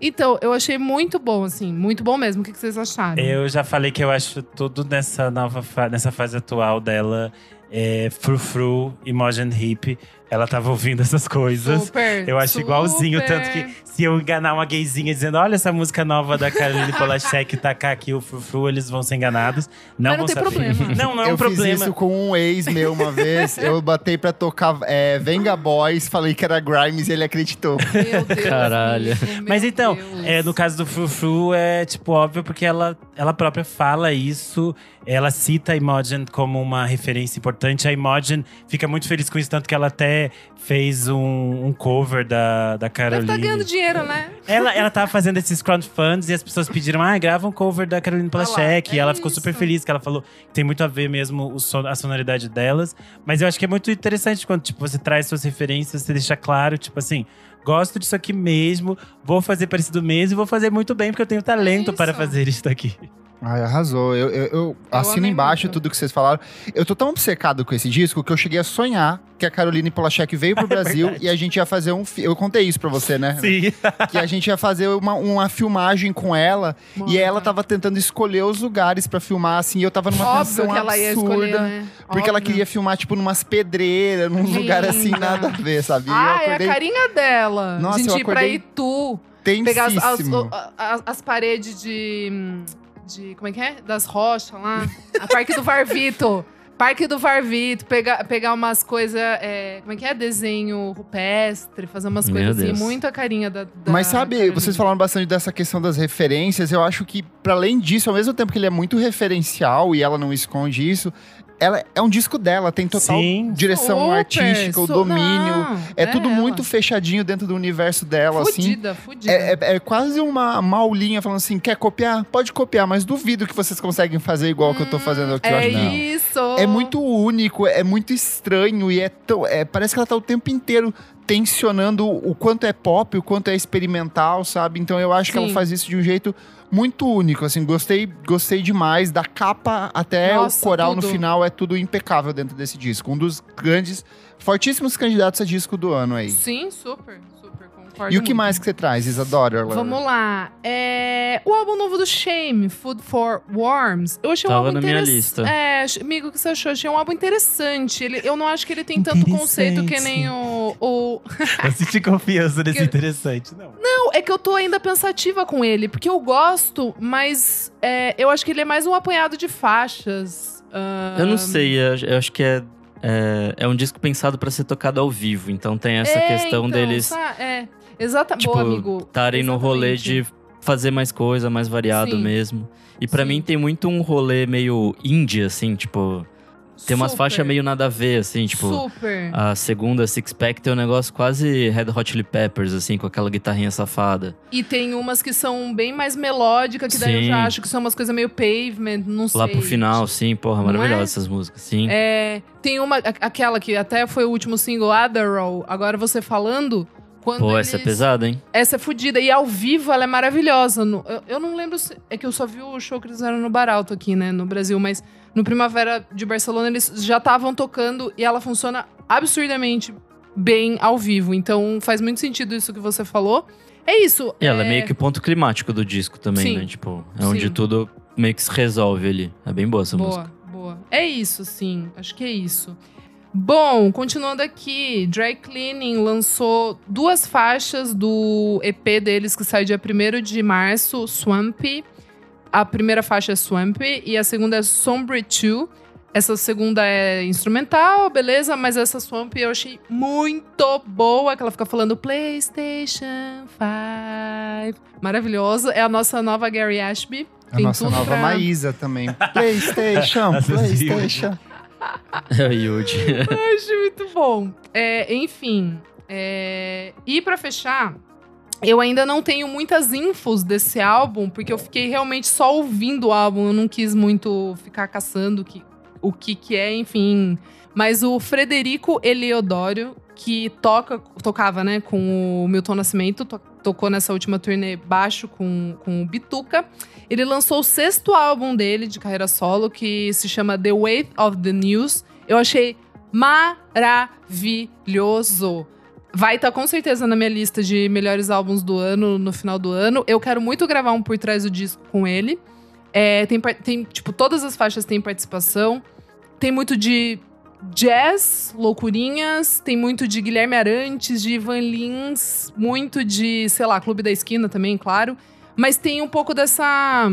Então, eu achei muito bom, assim, muito bom mesmo. O que que vocês acharam? Eu já falei que eu acho tudo nessa nova fa- nessa fase atual dela é frufru, Imogen Hip. Ela tava ouvindo essas coisas. Super, Eu acho igualzinho, super. tanto que se eu enganar uma gayzinha dizendo, olha essa música nova da Caroline Polachek e tacar aqui o frufru, eles vão ser enganados. Não Mas não vão tem saber. problema. Não, não é eu um problema. fiz isso com um ex meu uma vez. eu botei pra tocar é, Venga Boys, falei que era Grimes e ele acreditou. Meu Deus, Caralho. meu Mas então, é, no caso do Frufru, é tipo óbvio porque ela, ela própria fala isso. Ela cita a Imogen como uma referência importante. A Imogen fica muito feliz com isso, tanto que ela até fez um, um cover da, da Deve Caroline. estar ganhando dinheiro, né? Ela, ela tava fazendo esses crowdfunds e as pessoas pediram, ah, grava um cover da Caroline Ah lá, Polachek. e é ela ficou super feliz, que ela falou que tem muito a ver mesmo o son- a sonoridade delas. Mas eu acho que é muito interessante quando tipo, você traz suas referências, você deixa claro, tipo assim, gosto disso aqui mesmo, vou fazer parecido mesmo e vou fazer muito bem, porque eu tenho talento para É isso. fazer isso daqui. Ai, arrasou. Eu, eu, eu assino embaixo muito. tudo que vocês falaram. Eu tô tão obcecado com esse disco que eu cheguei a sonhar que a Caroline Polachek veio pro Brasil e a gente ia fazer um. Eu contei isso pra você, né? Sim. Que a gente ia fazer uma, uma filmagem com ela e Mano. ela tava tentando escolher os lugares pra filmar, assim. E eu tava numa Óbvio tensão que ela ia absurda. escolher, né? Porque ela queria filmar, tipo, numas pedreiras, num lugar assim, nada a ver, sabe? E Ah, eu é a acordei carinha dela. Nossa, gente eu ir pra acordei Itu, pegar as, as, as- as paredes de, de. Como é que é? Das rochas lá. A Parque do Varvito. Parque do Varvito, pegar, pegar umas coisas. é, como é que é? Desenho rupestre, fazer umas Meu coisas assim. Deus. Muito a carinha da. da Mas sabe, vocês falaram bastante dessa questão das referências. Eu acho que, para além disso, ao mesmo tempo que ele é muito referencial e ela não esconde isso, ela é um disco dela, tem total Sim. direção Super, artística, o domínio. Não, é tudo ela. muito fechadinho dentro do universo dela, assim. Fudida, fudida. É, é- é quase uma maulinha falando assim: quer copiar? Pode copiar, mas duvido que vocês conseguem fazer igual que eu tô fazendo aqui. é não. isso. É muito único, é muito estranho e é tão. é- parece que ela tá o tempo inteiro tensionando o quanto é pop, o quanto é experimental, sabe? Então eu acho que ela Sim. faz isso de um jeito muito único, assim, gostei, gostei demais da capa até Nossa, o coral no tudo. final é tudo impecável dentro desse disco, um dos grandes, fortíssimos candidatos a disco do ano aí. Sim, super, concordo E o que muito. mais que você traz, Isadora? Vamos lá. É, O álbum novo do Shame, Food for Worms. Eu achei um Tava álbum na minha interess- lista. É, amigo, o que você achou? Achei um álbum interessante. Ele, eu não acho que ele tem tanto conceito que nem o, o. Eu senti confiança nesse Que- interessante, não. Não, é que eu tô ainda pensativa com ele, porque eu gosto, mas é, eu acho que ele é mais um apanhado de faixas. Ah, Eu não sei, eu, eu acho que é, é, é um disco pensado pra ser tocado ao vivo. Então tem essa é, questão então, deles sa- É, exata, Tipo, boa, amigo. estarem no rolê Exatamente. de fazer mais coisa, mais variado Sim. mesmo. E pra Sim. mim tem muito um rolê meio indie, assim, tipo. Tem umas Super, faixas meio nada a ver, assim, tipo. Super. A segunda, Six Pack, tem um negócio quase Red Hot Chili Peppers, assim, com aquela guitarrinha safada. E tem umas que são bem mais melódicas, que daí eu Sim. já acho que são umas coisas meio pavement, não sei. Lá pro final, sim, porra, Não é? maravilhosas essas músicas, sim. É, tem uma, aquela que até foi o último single, Adderall. Agora você falando. Quando Pô, eles- essa é pesada, hein? Essa é fodida. E ao vivo ela é maravilhosa. No- eu, eu não lembro se. É que eu só vi o show que eles fizeram no Baralto aqui, né? No Brasil. Mas no Primavera de Barcelona eles já estavam tocando e ela funciona absurdamente bem ao vivo. Então faz muito sentido isso que você falou. É isso. E ela é meio que o ponto climático do disco também, Sim. né? Tipo, é onde Sim. tudo meio que se resolve ali. É bem boa essa boa, música. boa. É isso, sim. Acho que é isso. Bom, continuando aqui, Dry Cleaning lançou duas faixas do EP deles que sai dia 1 de março, Swampy. A primeira faixa é Swampy e a segunda é Sombre 2. Essa segunda é instrumental, beleza, mas essa Swampy eu achei muito boa, que ela fica falando PlayStation 5. Maravilhoso. É a nossa nova Gary Ashby. A Tem nossa nova pra- Maísa também. Playstation. Playstation. É o Yuji. Acho muito bom. É, enfim. é, E pra fechar, eu ainda não tenho muitas infos desse álbum, porque eu fiquei realmente só ouvindo o álbum. Eu não quis muito ficar caçando que, o que que é, enfim. Mas o Frederico Eliodoro, que toca, tocava né, com o Milton Nascimento, to- tocou nessa última turnê baixo com, com o Bituca. Ele lançou o sexto álbum dele de carreira solo, que se chama The Weight of the News. Eu achei maravilhoso. Vai estar com certeza na minha lista de melhores álbuns do ano, no final do ano. Eu quero muito gravar um por trás do disco com ele. É, tem, tem, tipo, todas as faixas têm participação. Tem muito de jazz, loucurinhas. Tem muito de Guilherme Arantes, de Ivan Lins. Muito de, sei lá, Clube da Esquina também, claro. Mas tem um pouco dessa.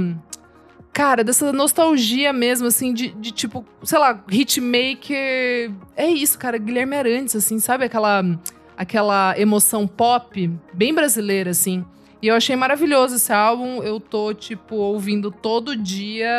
Cara, dessa nostalgia mesmo, assim, de, de tipo, sei lá, hitmaker. É isso, cara, Guilherme Arantes, assim, sabe? Aquela, aquela emoção pop, bem brasileira, assim. E eu achei maravilhoso esse álbum. Eu tô, tipo, ouvindo todo dia,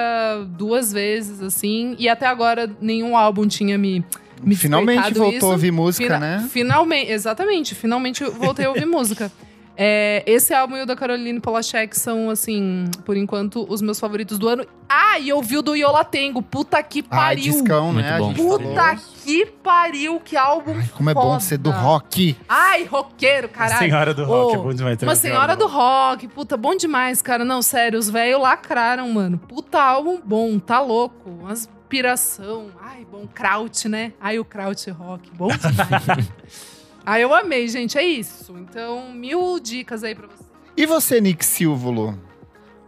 duas vezes, assim. E até agora nenhum álbum tinha me. me Finalmente voltou isso. a ouvir música, Fina- né? Finalmente, exatamente. Finalmente voltei a ouvir música. É, esse álbum e o da Caroline Polachek são, assim, por enquanto, os meus favoritos do ano. Ah, e eu vi o do Yola Tengo. Puta que Ah, pariu. discão, Muito né? Puta falou. que pariu, que álbum Como é bom ser do rock. Ai, roqueiro, caralho. Senhora do rock, Ô, é bom demais. Uma uma senhora do rock, puta, bom demais, cara. Não, sério, os velhos lacraram, mano. Puta álbum bom, tá louco. Umas piração. Ai, bom, Kraut, né? Ai, o Kraut rock, bom demais. Ai, eu amei, gente, é isso. Então, mil dicas aí pra você. E você, Nick Silvolo?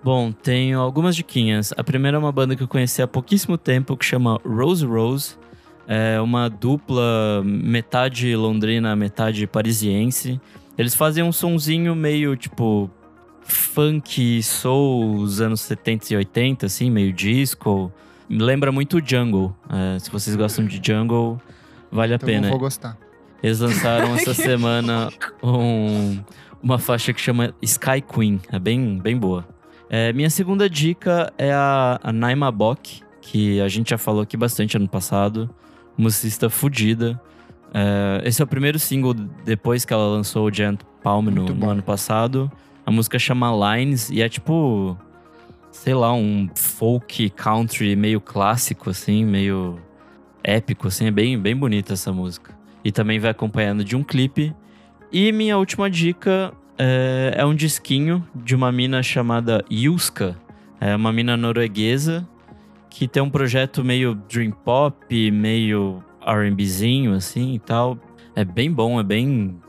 Bom, tenho algumas diquinhas. A primeira é uma banda que eu conheci há pouquíssimo tempo, que chama Rose Rose. É uma dupla metade londrina, metade parisiense. Eles fazem um sonzinho meio, tipo, funk, soul, os anos 70 e 80, assim, meio disco. Me lembra muito o Jungle. É, se vocês gostam de Jungle, vale a Então pena. não vou gostar. Eles lançaram essa semana um- uma faixa que chama Sky Queen. É bem, bem boa. É, minha segunda dica é a, a Naima Bock, que a gente já falou aqui bastante ano passado. Musicista fudida. É, esse é o primeiro single depois que ela lançou o Giant Palm no, no ano passado. A música chama Lines e é tipo, sei lá, um folk country meio clássico, assim, meio épico, assim. É bem, bem bonita essa música. E também vai acompanhando de um clipe. E minha última dica é, é um disquinho de uma mina chamada Yuska. É uma mina norueguesa que tem um projeto meio dream pop, meio R&Bzinho assim e tal. É bem bom, é bem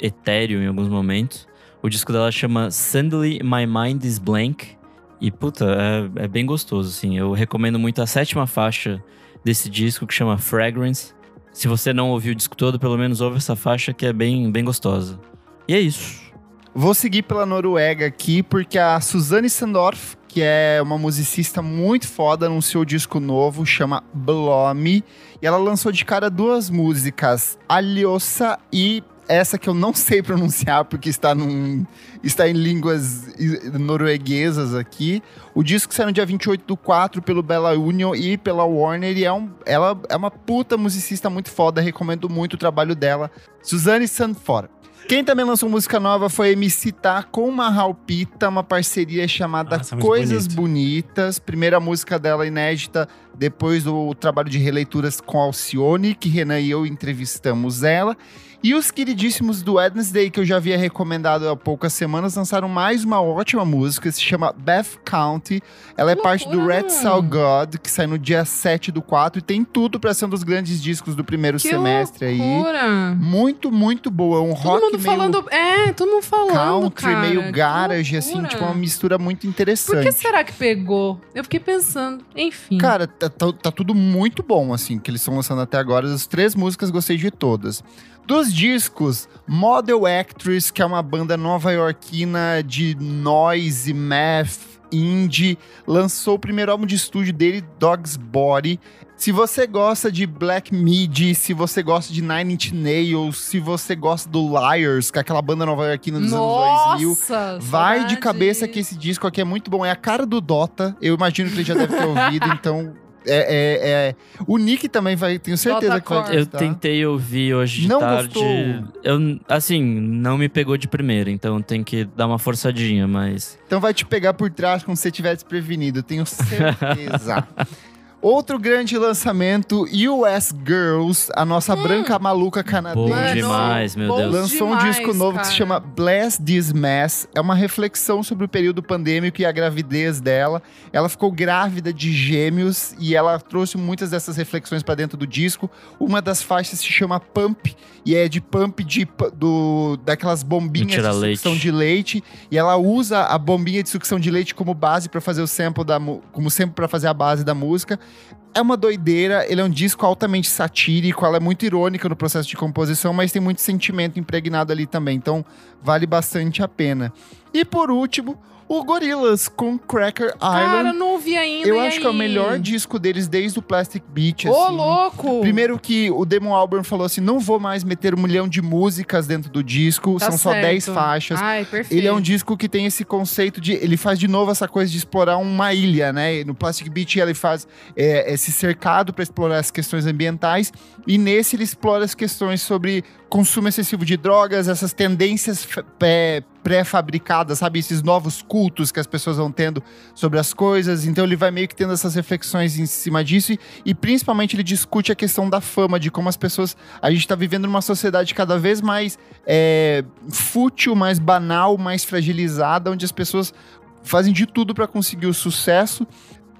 etéreo em alguns momentos. O disco dela chama Suddenly My Mind is Blank. E puta, é, é bem gostoso assim. Eu recomendo muito a sétima faixa desse disco que chama Fragrance. Se você não ouviu o disco todo, pelo menos ouve essa faixa que é bem, bem gostosa. E é isso. Vou seguir pela Noruega aqui, porque a Suzanne Sandorf, que é uma musicista muito foda, anunciou o disco novo, chama Blomi. E ela lançou de cara duas músicas, Aliosa e essa que eu não sei pronunciar, porque está, num, está em línguas norueguesas aqui. O disco saiu no dia 28 do 4 pelo Bella Union e pela Warner. E é um, ela é uma puta musicista muito foda, recomendo muito o trabalho dela. Suzanne Sandford. Quem também lançou música nova foi MC Tá com Mahal Pita, uma parceria chamada Nossa, Coisas. Bonitas. Primeira música dela inédita, depois do trabalho de releituras com Alcione, que Renan e eu entrevistamos ela. E os queridíssimos do Wednesday, que eu já havia recomendado há poucas semanas, lançaram mais uma ótima música, se chama Beth County. Ela é Que parte do loucura! Red Soul God, que sai no dia 7 do 4 e tem tudo pra ser um dos grandes discos do primeiro Que semestre aí. loucura. Muito, muito boa. Um Todo rock mundo meio falando. É, todo mundo falando. country, cara. meio garage, loucura. assim, tipo uma mistura muito Por interessante. que será que pegou? Eu fiquei pensando. Enfim. Cara, tá, tá- tá tudo muito bom, assim, que eles estão lançando até agora. As três músicas gostei de todas. Dos discos, Model Actress, que é uma banda nova-iorquina de noise, math, indie, lançou o primeiro álbum de estúdio dele, Dog's Body. Se você gosta de Black Midi, se você gosta de Nine Inch Nails, se você gosta do Liars, que é aquela banda nova-iorquina dos anos 2000, Nossa! Vai de saudade. cabeça que esse disco aqui é muito bom. É a cara do Dota. Eu imagino que ele já deve ter ouvido, então. É, é- é- O Nick também vai, tenho certeza Dota que vai Core. Eu gostar. tentei ouvir hoje de Não tarde. gostou? Eu, assim, não me pegou de primeira, então tem que dar uma forçadinha, mas. Então vai te pegar por trás quando você estiver desprevenido, tenho certeza. Outro grande lançamento, US Girls, a nossa branca maluca canadense. Bom demais, meu Deus. Lançou um demais, disco novo que se cara. chama Bless This Mess. É uma reflexão sobre o período pandêmico e a gravidez dela. Ela ficou grávida de gêmeos e ela trouxe muitas dessas reflexões para dentro do disco. Uma das faixas se chama Pump e é de pump de, do, daquelas bombinhas de sucção de leite. E ela usa a bombinha de sucção de leite como base para fazer o sample da como sempre para fazer a base da música. É uma doideira, ele é um disco altamente satírico, ela é muito irônica no processo de composição, mas tem muito sentimento impregnado ali também, então vale bastante a pena. E por último, o Gorillaz com Cracker Cara, Island. não ouvi ainda. Eu acho que é o aí? melhor disco deles desde o Plastic Beach. Ô, assim. louco! Primeiro que o Damon Albarn falou assim, não vou mais meter um milhão de músicas dentro do disco, Tá são só certo. 10 faixas. Ai, perfeito. Ele é um disco que tem esse conceito de. Ele faz de novo essa coisa de explorar uma ilha, né? No Plastic Beach ele faz é, esse cercado para explorar as questões ambientais. E nesse ele explora as questões sobre consumo excessivo de drogas, essas tendências f- pré- pré-fabricadas, sabe? Esses novos cultos que as pessoas vão tendo sobre as coisas. Então ele vai meio que tendo essas reflexões em cima disso. E, e principalmente ele discute a questão da fama, de como as pessoas. A gente tá vivendo numa sociedade cada vez mais é, fútil, mais banal, mais fragilizada, onde as pessoas fazem de tudo para conseguir o sucesso.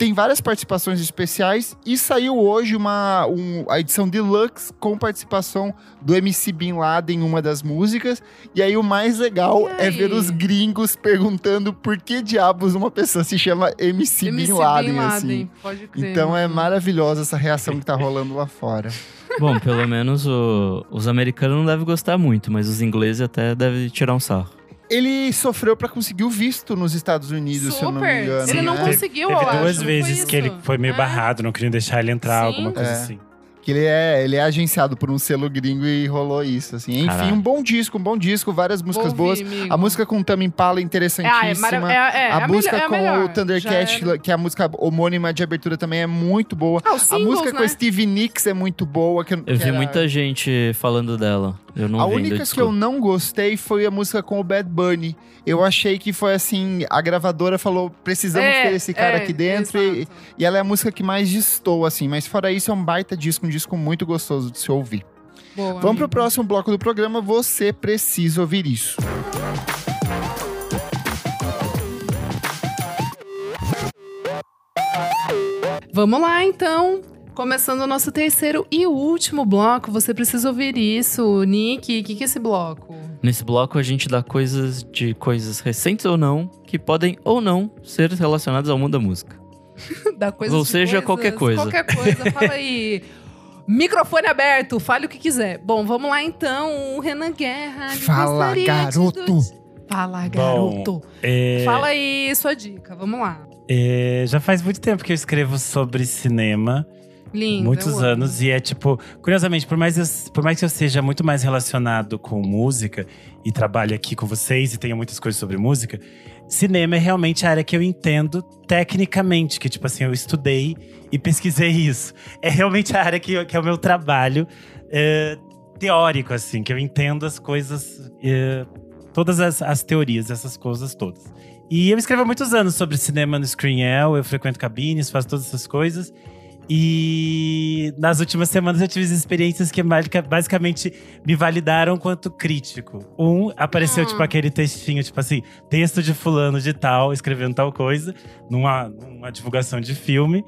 Tem várias participações especiais e saiu hoje uma um- a edição deluxe com participação do MC Bin Laden em uma das músicas. E aí o mais legal é ver os gringos perguntando por que diabos uma pessoa se chama MC, MC Bin Laden, assim. Laden, pode crer. Então é maravilhosa essa reação que tá rolando lá fora. Bom, pelo menos o- os americanos não devem gostar muito, mas os ingleses até devem tirar um sarro. Ele sofreu pra conseguir o visto nos Estados Unidos, se eu não me Super. engano. Ele não né? conseguiu, Teve eu acho, duas não vezes que ele foi meio É. barrado, não queriam deixar ele entrar, Sim. alguma coisa É. assim. Que ele é, ele é agenciado por um selo gringo e rolou isso, assim. Enfim, um bom disco, um bom disco, várias músicas Vou boas. A música com o Tame Impala é É, ah, é, interessantíssima. é, é, a é música melhor- é com melhor. o Thundercat, é- que é a música homônima de abertura também é muito boa. Ah, os a singles, música com né? a Stevie Nicks é muito boa. Que, Eu que vi era- muita gente falando dela. Eu não a ainda, única que desculpa. eu não gostei foi a música com o Bad Bunny. Eu achei que foi assim, a gravadora falou, precisamos É, ter esse cara é, aqui dentro. E, e ela é a música que mais distou, assim. Mas fora isso, é um baita disco, um disco muito gostoso de se ouvir. Boa, Vamos pro amigo. próximo bloco do programa, você precisa ouvir isso. Vamos lá, então. Começando o nosso terceiro e último bloco, você precisa ouvir isso. Nick, o que, que é esse bloco? Nesse bloco a gente dá coisas de coisas recentes ou não, que podem ou não ser relacionadas ao mundo da música. Da coisa Ou seja, coisas, qualquer coisa. Qualquer coisa, fala aí. Microfone aberto, fale o que quiser. Bom, vamos lá então, Renan Guerra. Fala, gostaria de garoto. do- Fala, garoto. É, Fala aí sua dica, vamos lá. é, já faz muito tempo que eu escrevo sobre cinema. Lindo. muitos eu amo. anos. E é tipo, curiosamente, por mais, eu, por mais que eu seja muito mais relacionado com música e trabalhe aqui com vocês e tenha muitas coisas sobre música, cinema é realmente a área que eu entendo tecnicamente, que tipo assim, eu estudei e pesquisei isso. É realmente a área que, que é o meu trabalho é, teórico, assim, que eu entendo as coisas, é, todas as, as teorias, essas coisas todas. E eu escrevo há muitos anos sobre cinema no Screenel, eu frequento cabines, faço todas essas coisas. E nas últimas semanas eu tive experiências que basica- basicamente me validaram quanto crítico. Um, apareceu Hum. tipo aquele textinho, tipo assim, texto de fulano de tal, escrevendo tal coisa, numa, numa divulgação de filme,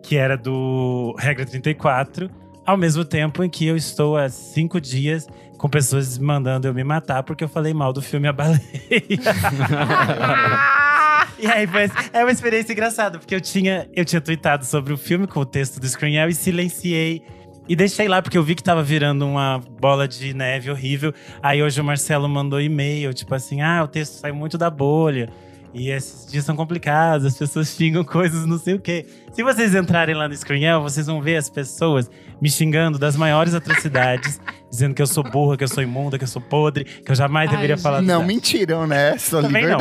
que era do Regra 34, ao mesmo tempo em que eu estou há cinco dias com pessoas mandando eu me matar porque eu falei mal do filme A Baleia. E aí, foi, é uma experiência engraçada, porque eu tinha, eu tinha tweetado sobre o filme com o texto do Screenel e silenciei. E deixei lá, porque eu vi que tava virando uma bola de neve horrível. Aí hoje o Marcelo mandou e-mail, tipo assim: ah, o texto saiu muito da bolha. E esses dias são complicados, as pessoas xingam coisas, não sei o quê. Se vocês entrarem lá no Screenel, vocês vão ver as pessoas me xingando das maiores atrocidades, dizendo que eu sou burra, que eu sou imunda, que eu sou podre, que eu jamais Ai, deveria gente. falar Não mentiram, né? Só Também não.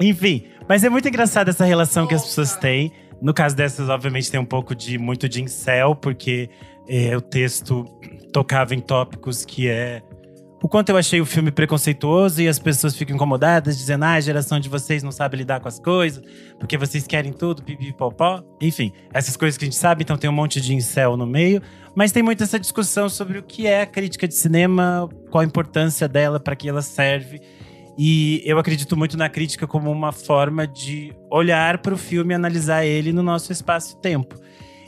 Enfim, mas é muito engraçado essa relação que as pessoas têm. No caso dessas, obviamente, tem um pouco de muito de incel, porque é, o texto tocava em tópicos que é o quanto eu achei o filme preconceituoso e as pessoas ficam incomodadas, dizendo: ah, a geração de vocês não sabe lidar com as coisas, porque vocês querem tudo, pipipopó. Enfim, essas coisas que a gente sabe, então tem um monte de incel no meio. Mas tem muito essa discussão sobre o que é a crítica de cinema, qual a importância dela, para que ela serve. E eu acredito muito na crítica como uma forma de olhar para o filme e analisar ele no nosso espaço-tempo.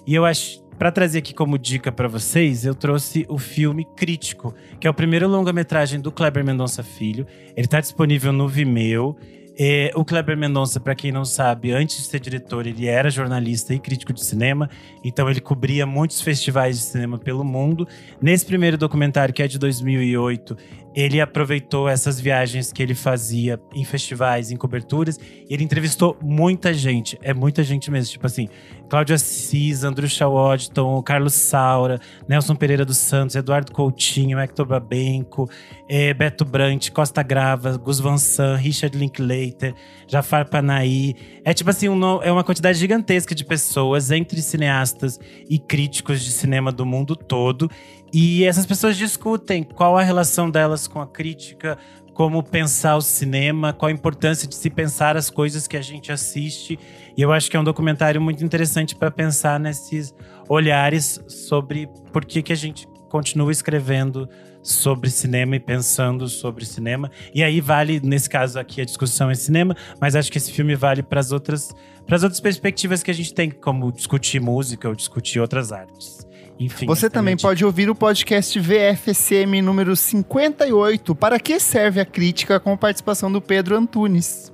E eu acho, para trazer aqui como dica para vocês, eu trouxe o filme Crítico, que é o primeiro longa-metragem do Kleber Mendonça Filho. Ele está disponível no Vimeo. É, o Kleber Mendonça, para quem não sabe, antes de ser diretor, ele era jornalista e crítico de cinema, então ele cobria muitos festivais de cinema pelo mundo. Nesse primeiro documentário, que é de 2008, ele aproveitou essas viagens que ele fazia em festivais, em coberturas, ele entrevistou muita gente, é muita gente mesmo, tipo assim, Cláudio Assis, Andrusha Waddington, Carlos Saura, Nelson Pereira dos Santos, Eduardo Coutinho, Hector Babenco, eh, Beto Brant, Costa Grava, Gus Van Sant, Richard Linklater, Jafar Panahi. É tipo assim, um é uma quantidade gigantesca de pessoas, entre cineastas e críticos de cinema do mundo todo. E essas pessoas discutem qual a relação delas com a crítica, como pensar o cinema, qual a importância de se pensar as coisas que a gente assiste. E eu acho que é um documentário muito interessante para pensar nesses olhares sobre por que, que a gente continua escrevendo sobre cinema e pensando sobre cinema. E aí vale, nesse caso aqui, a discussão é cinema, mas acho que esse filme vale para as outras, outras perspectivas que a gente tem, como discutir música ou discutir outras artes. Enfim. Você essa a também pode ouvir o podcast VFSM número 58. Para que serve a crítica com participação do Pedro Antunes?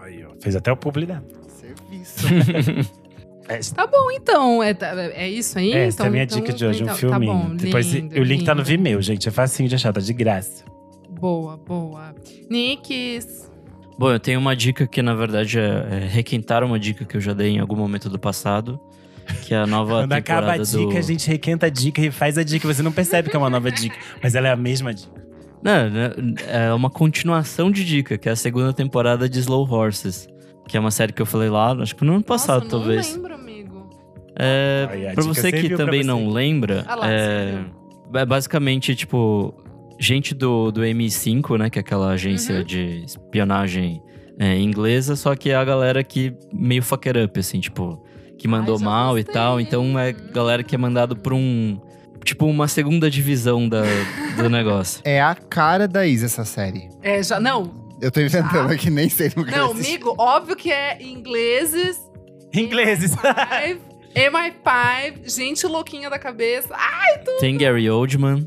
Aí, ó, Fez até o publi, né? Serviço. É, Tá bom, então. É, tá- é isso aí? É, essa então, é a minha então- dica de hoje, um então, filminho. Tá bom, Depois lindo, o link tá no lindo. Vimeo, gente. É facinho de achar, tá de graça. Boa, boa. Nicks. Bom, eu tenho uma dica que, na verdade, é, é requentar uma dica que eu já dei em algum momento do passado. Que é a nova Quando acaba a temporada dica, do... a gente requenta a dica e faz a dica. Você não percebe que é uma nova dica, mas ela é a mesma dica. Não, né, é uma continuação de dica, que é a segunda temporada de Slow Horses. Que é uma série que eu falei lá, acho que no ano passado, Nossa, eu não talvez. lembro, amigo. É, pra você que também você. não lembra, Ah lá, é, é basicamente, tipo, gente do, do MI5, né? Que é aquela agência Uhum. de espionagem é, inglesa, só que é a galera que meio fucker up, assim, tipo, que mandou já mal e gostei. tal. Então é galera que é mandado pra um. Tipo, uma segunda divisão da, do negócio. É a cara da Isa essa série. É, já. Não, Eu tô inventando Já? aqui, nem sei no que não, amigo, óbvio que é ingleses. Ingleses. MI5, MI5, gente louquinha da cabeça. Ai, Tem Gary Oldman.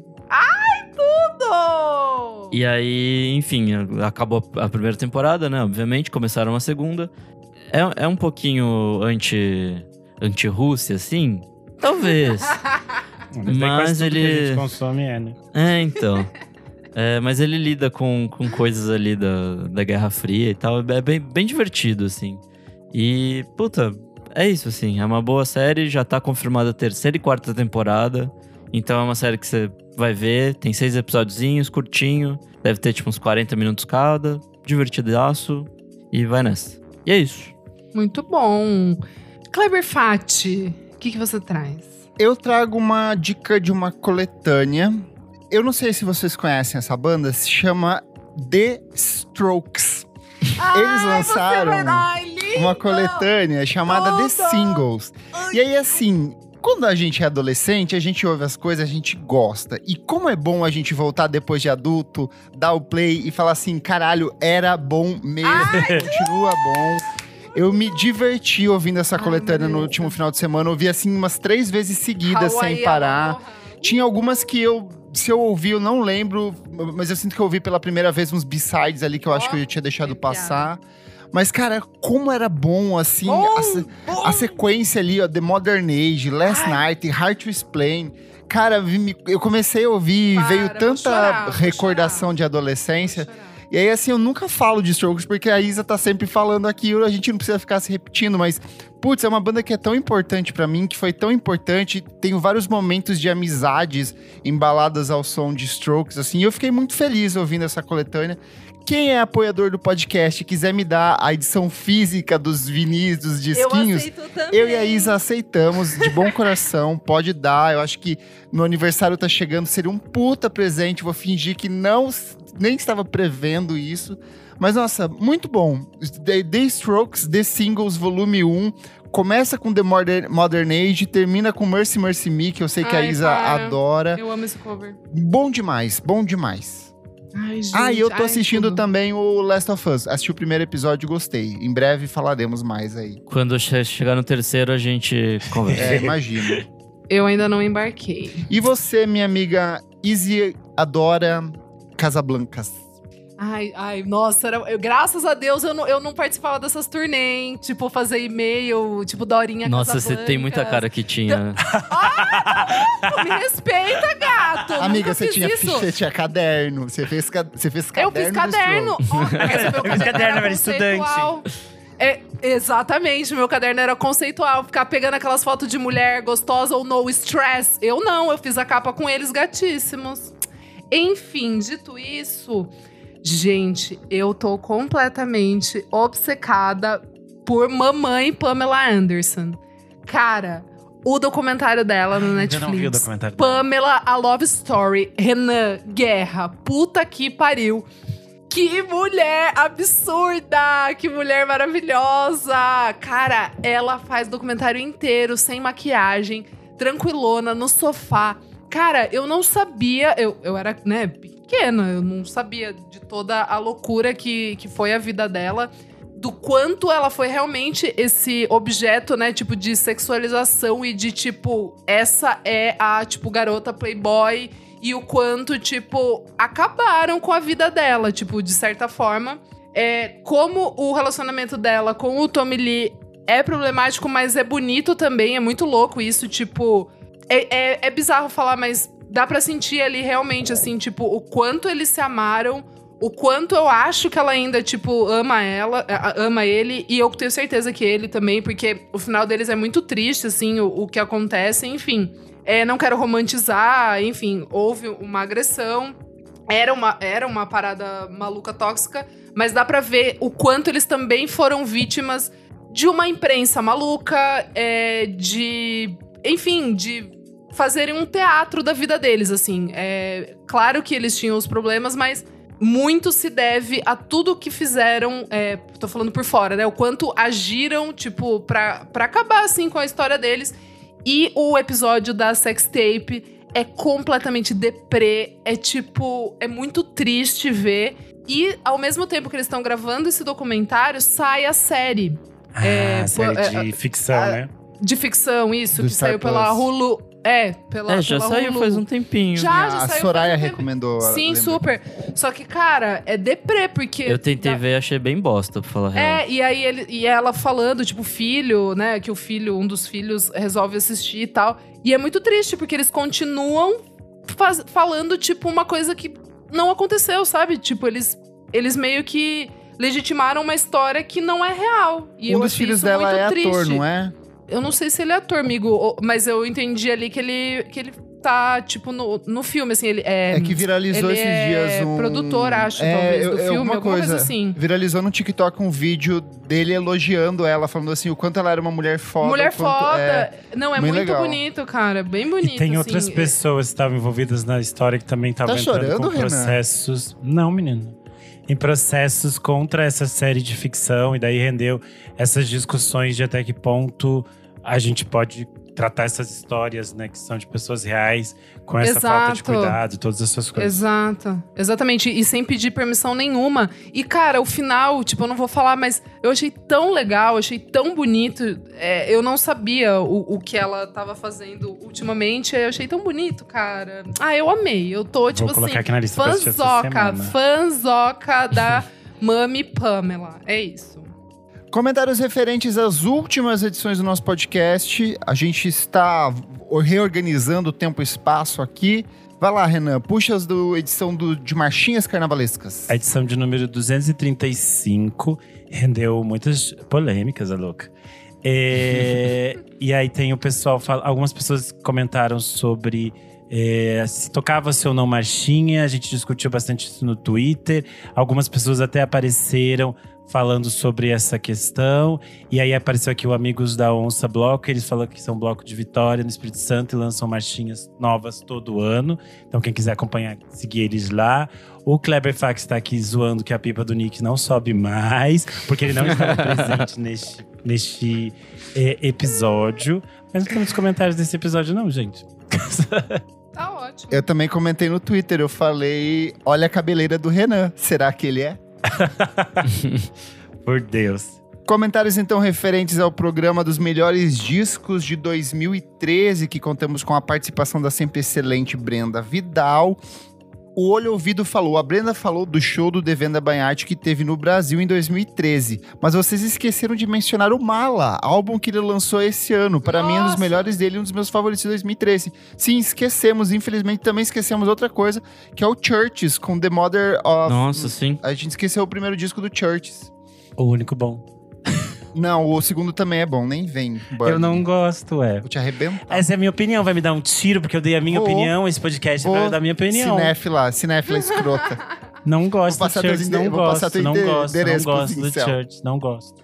tudo! E aí, enfim, acabou a primeira temporada, né? Obviamente, começaram a segunda. É, é um pouquinho anti, anti-Rússia, assim? Talvez. Mas, Mas tudo que a ele- gente consome é, né? é, então. É, mas ele lida com, com coisas ali da, da Guerra Fria e tal. É bem, bem divertido, assim. E, puta, é isso, assim. É uma boa série, já tá confirmada a terceira e quarta temporada. Então é uma série que você vai ver. Tem seis episódiozinhos, curtinho. Deve ter, tipo, uns 40 minutos cada. Divertidaço. E vai nessa. E é isso. Muito bom. Kleber Fati, o que, que você traz? Eu trago uma dica de uma coletânea. Eu não sei se vocês conhecem essa banda, se chama The Strokes. Eles lançaram Uma coletânea chamada The! Singles. E aí, assim, quando a gente é adolescente, a gente ouve as coisas, a gente gosta. E como é bom a gente voltar depois de adulto, dar o play e falar assim: caralho, era bom mesmo, continua bom. Eu me diverti ouvindo essa Ai, coletânea no Maria. último final de semana. Eu ouvi assim umas três vezes seguidas, Hawaii, sem parar. Tinha algumas que eu, se eu ouvi, eu não lembro, mas eu sinto que eu ouvi pela primeira vez uns B-sides ali que eu acho que eu tinha deixado passar. Mas, cara, como era bom, assim, Bom, a, se- bom. a sequência ali, ó, The Modern Age, Last Night, Hard to Explain. Cara, eu comecei a ouvir e Para, veio tanta chorar, recordação de adolescência. E aí, assim, eu nunca falo de Strokes, porque a Isa tá sempre falando aquilo, a gente não precisa ficar se repetindo, mas, putz, é uma banda que é tão importante pra mim, que foi tão importante. Tenho vários momentos de amizades embaladas ao som de Strokes, assim, e eu fiquei muito feliz ouvindo essa coletânea. Quem é apoiador do podcast e quiser me dar a edição física dos vinis, dos Eu disquinhos, também. eu e a Isa aceitamos, de bom coração, pode dar. Eu acho que meu aniversário tá chegando, seria um puta presente. Vou fingir que não, nem estava prevendo isso. Mas, nossa, muito bom. The, The Strokes, The Singles, volume 1. Começa com The Modern, Modern Age, termina com Mercy Mercy Me, que eu sei que a Isa para. adora. Eu amo esse cover. Bom demais, bom demais. Ai, gente. ah, e eu tô ai, assistindo tudo. também o Last of Us. Assisti o primeiro episódio e gostei. Em breve falaremos mais aí. Quando che- chegar no terceiro, a gente conversa. É, imagino. Eu ainda não embarquei. E você, minha amiga Izzy, adora Casablancas. Ai, ai, nossa, era- eu- graças a Deus eu não, eu não participava dessas turnê, hein? Tipo, fazer e-mail, tipo, Dorinha Nossa, você tem muita cara que tinha. Pô, Me respeita, gato! Amiga, você fiz tinha, você tinha caderno. Você fez, você fez Eu caderno. fiz do caderno. Eu fiz caderno, eu era conceitual. É, exatamente, meu caderno era conceitual. Ficar pegando aquelas fotos de mulher gostosa ou no stress. Eu não, eu fiz a capa com eles gatíssimos. Enfim, dito isso, gente, eu tô completamente obcecada por mamãe Pamela Anderson. Cara, o documentário dela no Ainda não vi o Netflix. documentário dela. Pamela, a Love Story. Renan, guerra. Puta que pariu. Que mulher absurda! Que mulher maravilhosa! Cara, ela faz documentário inteiro, sem maquiagem, tranquilona, no sofá. Cara, eu não sabia, eu, eu era, né, pequena, eu não sabia de toda a loucura que, que foi a vida dela, do quanto ela foi realmente esse objeto, né, tipo, de sexualização e de, tipo, essa é a, tipo, garota playboy e o quanto, tipo, acabaram com a vida dela, tipo, de certa forma. É, como o relacionamento dela com o Tommy Lee é problemático, mas é bonito também, é muito louco isso, tipo. É, é, é bizarro falar, mas dá pra sentir ali realmente, assim, tipo, o quanto eles se amaram, o quanto eu acho que ela ainda, tipo, ama ela, ama ele, e eu tenho certeza que ele também, porque o final deles é muito triste, assim, o, o que acontece, enfim. É, não quero romantizar, enfim, houve uma agressão, era uma, era uma parada maluca, tóxica, mas dá pra ver o quanto eles também foram vítimas de uma imprensa maluca, é, de. Enfim, de fazerem um teatro da vida deles, assim. É, claro que eles tinham os problemas, mas muito se deve a tudo que fizeram. É, tô falando por fora, né? O quanto agiram, tipo, pra, pra acabar, assim, com a história deles. E o episódio da sextape é completamente deprê. É tipo. É muito triste ver. E ao mesmo tempo que eles estão gravando esse documentário, sai a série. Ah, é, série é, de ficção, a, né? De ficção, isso, Do que Star saiu Plus. pela Hulu. É, pela É, já pela saiu Hulu. faz um tempinho. Já, já a saiu. Soraya faz um tempo. recomendou. Sim, lembra? super. Só que, cara, é deprê, porque. Eu tentei ver e achei bem bosta, pra falar a real. É, e aí ele, e ela falando, tipo, filho, né? Que o filho, um dos filhos, resolve assistir e tal. E é muito triste, porque eles continuam faz- falando, tipo, uma coisa que não aconteceu, sabe? Tipo, eles, eles meio que legitimaram uma história que não é real. E um eu dos achei filhos isso dela muito é triste. ator, não é? Eu não sei se ele é ator, amigo, mas eu entendi ali que ele, que ele tá, tipo, no, no filme, assim, ele é. É que viralizou ele esses é dias um. produtor, acho, é, talvez, do é, filme, alguma alguma coisa assim. Viralizou no TikTok um vídeo dele elogiando ela, falando assim o quanto ela era uma mulher foda. Mulher quanto- foda. é, não, é muito legal. bonito, cara. Bem bonito. E tem outras assim. pessoas que estavam envolvidas na história que também estavam Tá entrando chorando, com Renan? processos. Não, menino. Em processos contra essa série de ficção, e daí rendeu essas discussões de até que ponto a gente pode tratar essas histórias, né, que são de pessoas reais, com essa falta de Exato. cuidado, todas essas coisas. Exato. Exatamente. E sem pedir permissão nenhuma. E, cara, o final, tipo, eu não vou falar, mas eu achei tão legal, achei tão bonito. É, eu não sabia o, o que ela tava fazendo ultimamente. Eu achei tão bonito, cara. Ah, eu amei. Eu tô, tipo Vou colocar assim, aqui na lista fanzoca, fanzoca da Mami Pamela. É isso. Comentários referentes às últimas edições do nosso podcast. A gente está reorganizando o tempo e espaço aqui. Vai lá, Renan, puxa as do edição do, de Marchinhas Carnavalescas. A edição de número 235 rendeu muitas polêmicas, a louca. É, e aí tem o pessoal, fala- algumas pessoas comentaram sobre é, se tocava-se ou não marchinha. A gente discutiu bastante isso no Twitter. Algumas pessoas até apareceram falando sobre essa questão. E aí apareceu aqui o Amigos da Onça Bloco. Eles falam que são bloco de Vitória no Espírito Santo e lançam marchinhas novas todo ano. Então quem quiser acompanhar, seguir eles lá. O Kleber Fax está aqui zoando que a pipa do Nick não sobe mais, porque ele não estava presente neste, neste eh, episódio. Mas não temos comentários desse episódio, não, gente. Tá ótimo. Eu também comentei no Twitter, eu falei, olha a cabeleira do Renan, será que ele é? Por Deus. Comentários então referentes ao programa dos melhores discos de 2013, que contamos com a participação da sempre excelente Brenda Vidal. O Olho Ouvido falou, a Brenda falou do show do Devenda Banharte que teve no Brasil em 2013, mas vocês esqueceram de mencionar o Mala, álbum que ele lançou esse ano. Para mim, é um dos melhores dele, um dos meus favoritos de 2013. Sim, esquecemos, infelizmente também esquecemos outra coisa, que é o Churches, com The Mother of... Nossa, sim. A gente esqueceu o primeiro disco do Churches. O único bom. Não, o segundo também é bom, nem vem. Eu Burn. não gosto, é. Vou te arrebentar. Essa é a minha opinião. Vai me dar um tiro porque eu dei a minha Vou. opinião. Esse podcast é pra Vou. eu dar a minha opinião. Cinéfila, cinéfila escrota. Não gosto Vou do passar teus Church, não vou gosto, não gosto, não gosto do. Church, não gosto.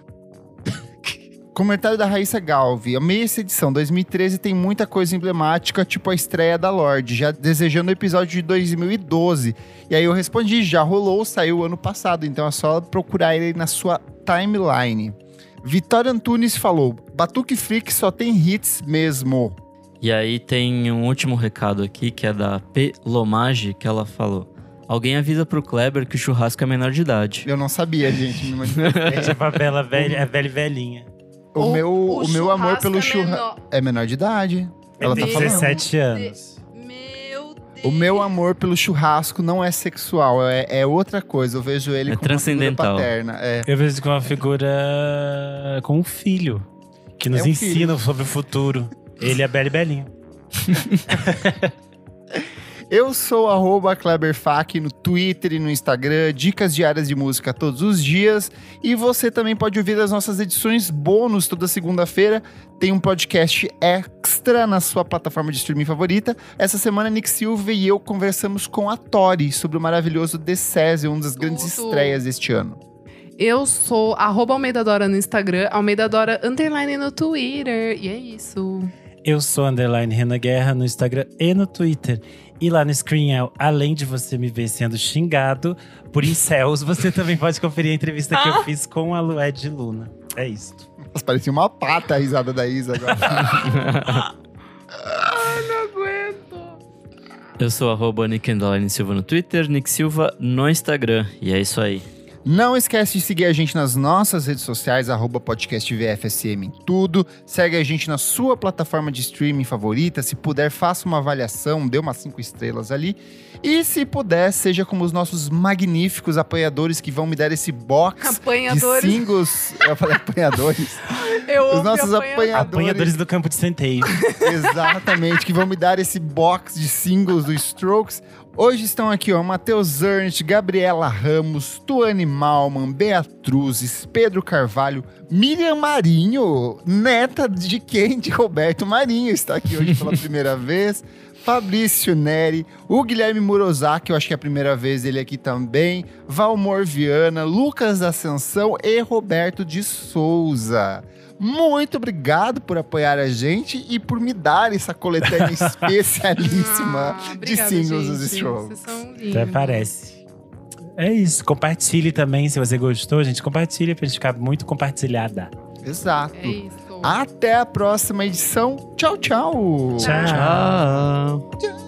Comentário da Raíssa Galvi. Amei essa edição. 2013 tem muita coisa emblemática, tipo a estreia da Lorde, já desejando o episódio de 2012. E aí eu respondi, já rolou, saiu ano passado, então é só procurar ele na sua timeline. Vitória Antunes falou: Batuque Freak só tem hits mesmo. E aí tem um último recado aqui, que é da P. Lomage, que ela falou. Alguém avisa pro Kleber que o churrasco é menor de idade. Eu não sabia, gente. me. É tipo a Bela velha, é velha e velhinha. o, meu, o, meu amor pelo é churrasco menor. é menor de idade. Ela tá tem falando. 17 anos. O meu amor pelo churrasco não é sexual, é, é outra coisa. Eu vejo ele É como uma figura transcendental. paterna. É. Eu vejo com uma figura. com um filho. Que nos É um ensina sobre o futuro. Ele é Bela e Belinha. Eu sou arroba KleberFac no Twitter e no Instagram, dicas diárias de música todos os dias. E você também pode ouvir as nossas edições bônus toda segunda-feira. Tem um podcast extra na sua plataforma de streaming favorita. Essa semana, Nick Silva e eu conversamos com a Tori sobre o maravilhoso The César, uma das grandes Tudo. estreias deste ano. Eu sou arroba Almeida Dora no Instagram, Almeida Dora underline no Twitter. E é isso. Eu sou underline Renan Guerra no Instagram e no Twitter. E lá no Screenel, além de você me ver sendo xingado por incels, você também pode conferir a entrevista que eu fiz com a Lué de Luna. É isso. Nossa, parecia uma pata a risada da Isa agora. Não aguento. Eu sou arroba Nick Silva no Twitter, Nick Silva no Instagram. E é isso aí. Não esquece de seguir a gente nas nossas redes sociais, arroba podcast VFSM em tudo. Segue a gente na sua plataforma de streaming favorita. Se puder, faça uma avaliação, dê umas cinco estrelas ali. E se puder, seja como os nossos magníficos apoiadores que vão me dar esse box Apanhadores. de singles. Eu falei apanhadores. Eu Os nossos apanhador. apanhadores. Apanhadores do campo de centeio. Exatamente, que vão me dar esse box de singles do Strokes. Hoje estão aqui, ó, Matheus Ernst, Gabriela Ramos, Tuane Malman, Beatruzes, Pedro Carvalho, Miriam Marinho, neta de quem? De Roberto Marinho, está aqui hoje pela primeira vez. Fabrício Neri, o Guilherme Murozaki, eu acho que é a primeira vez dele aqui também, Valmor Viana, Lucas Ascensão e Roberto de Souza. Muito obrigado por apoiar a gente e por me dar essa coletânea especialíssima Ah, de obrigada, singles dos gente. Lindos. Até parece. É isso. Compartilhe também, se você gostou, gente. Compartilha pra gente ficar muito compartilhada. Exato. É isso. Até a próxima edição. Tchau, tchau. Tchau. Tchau.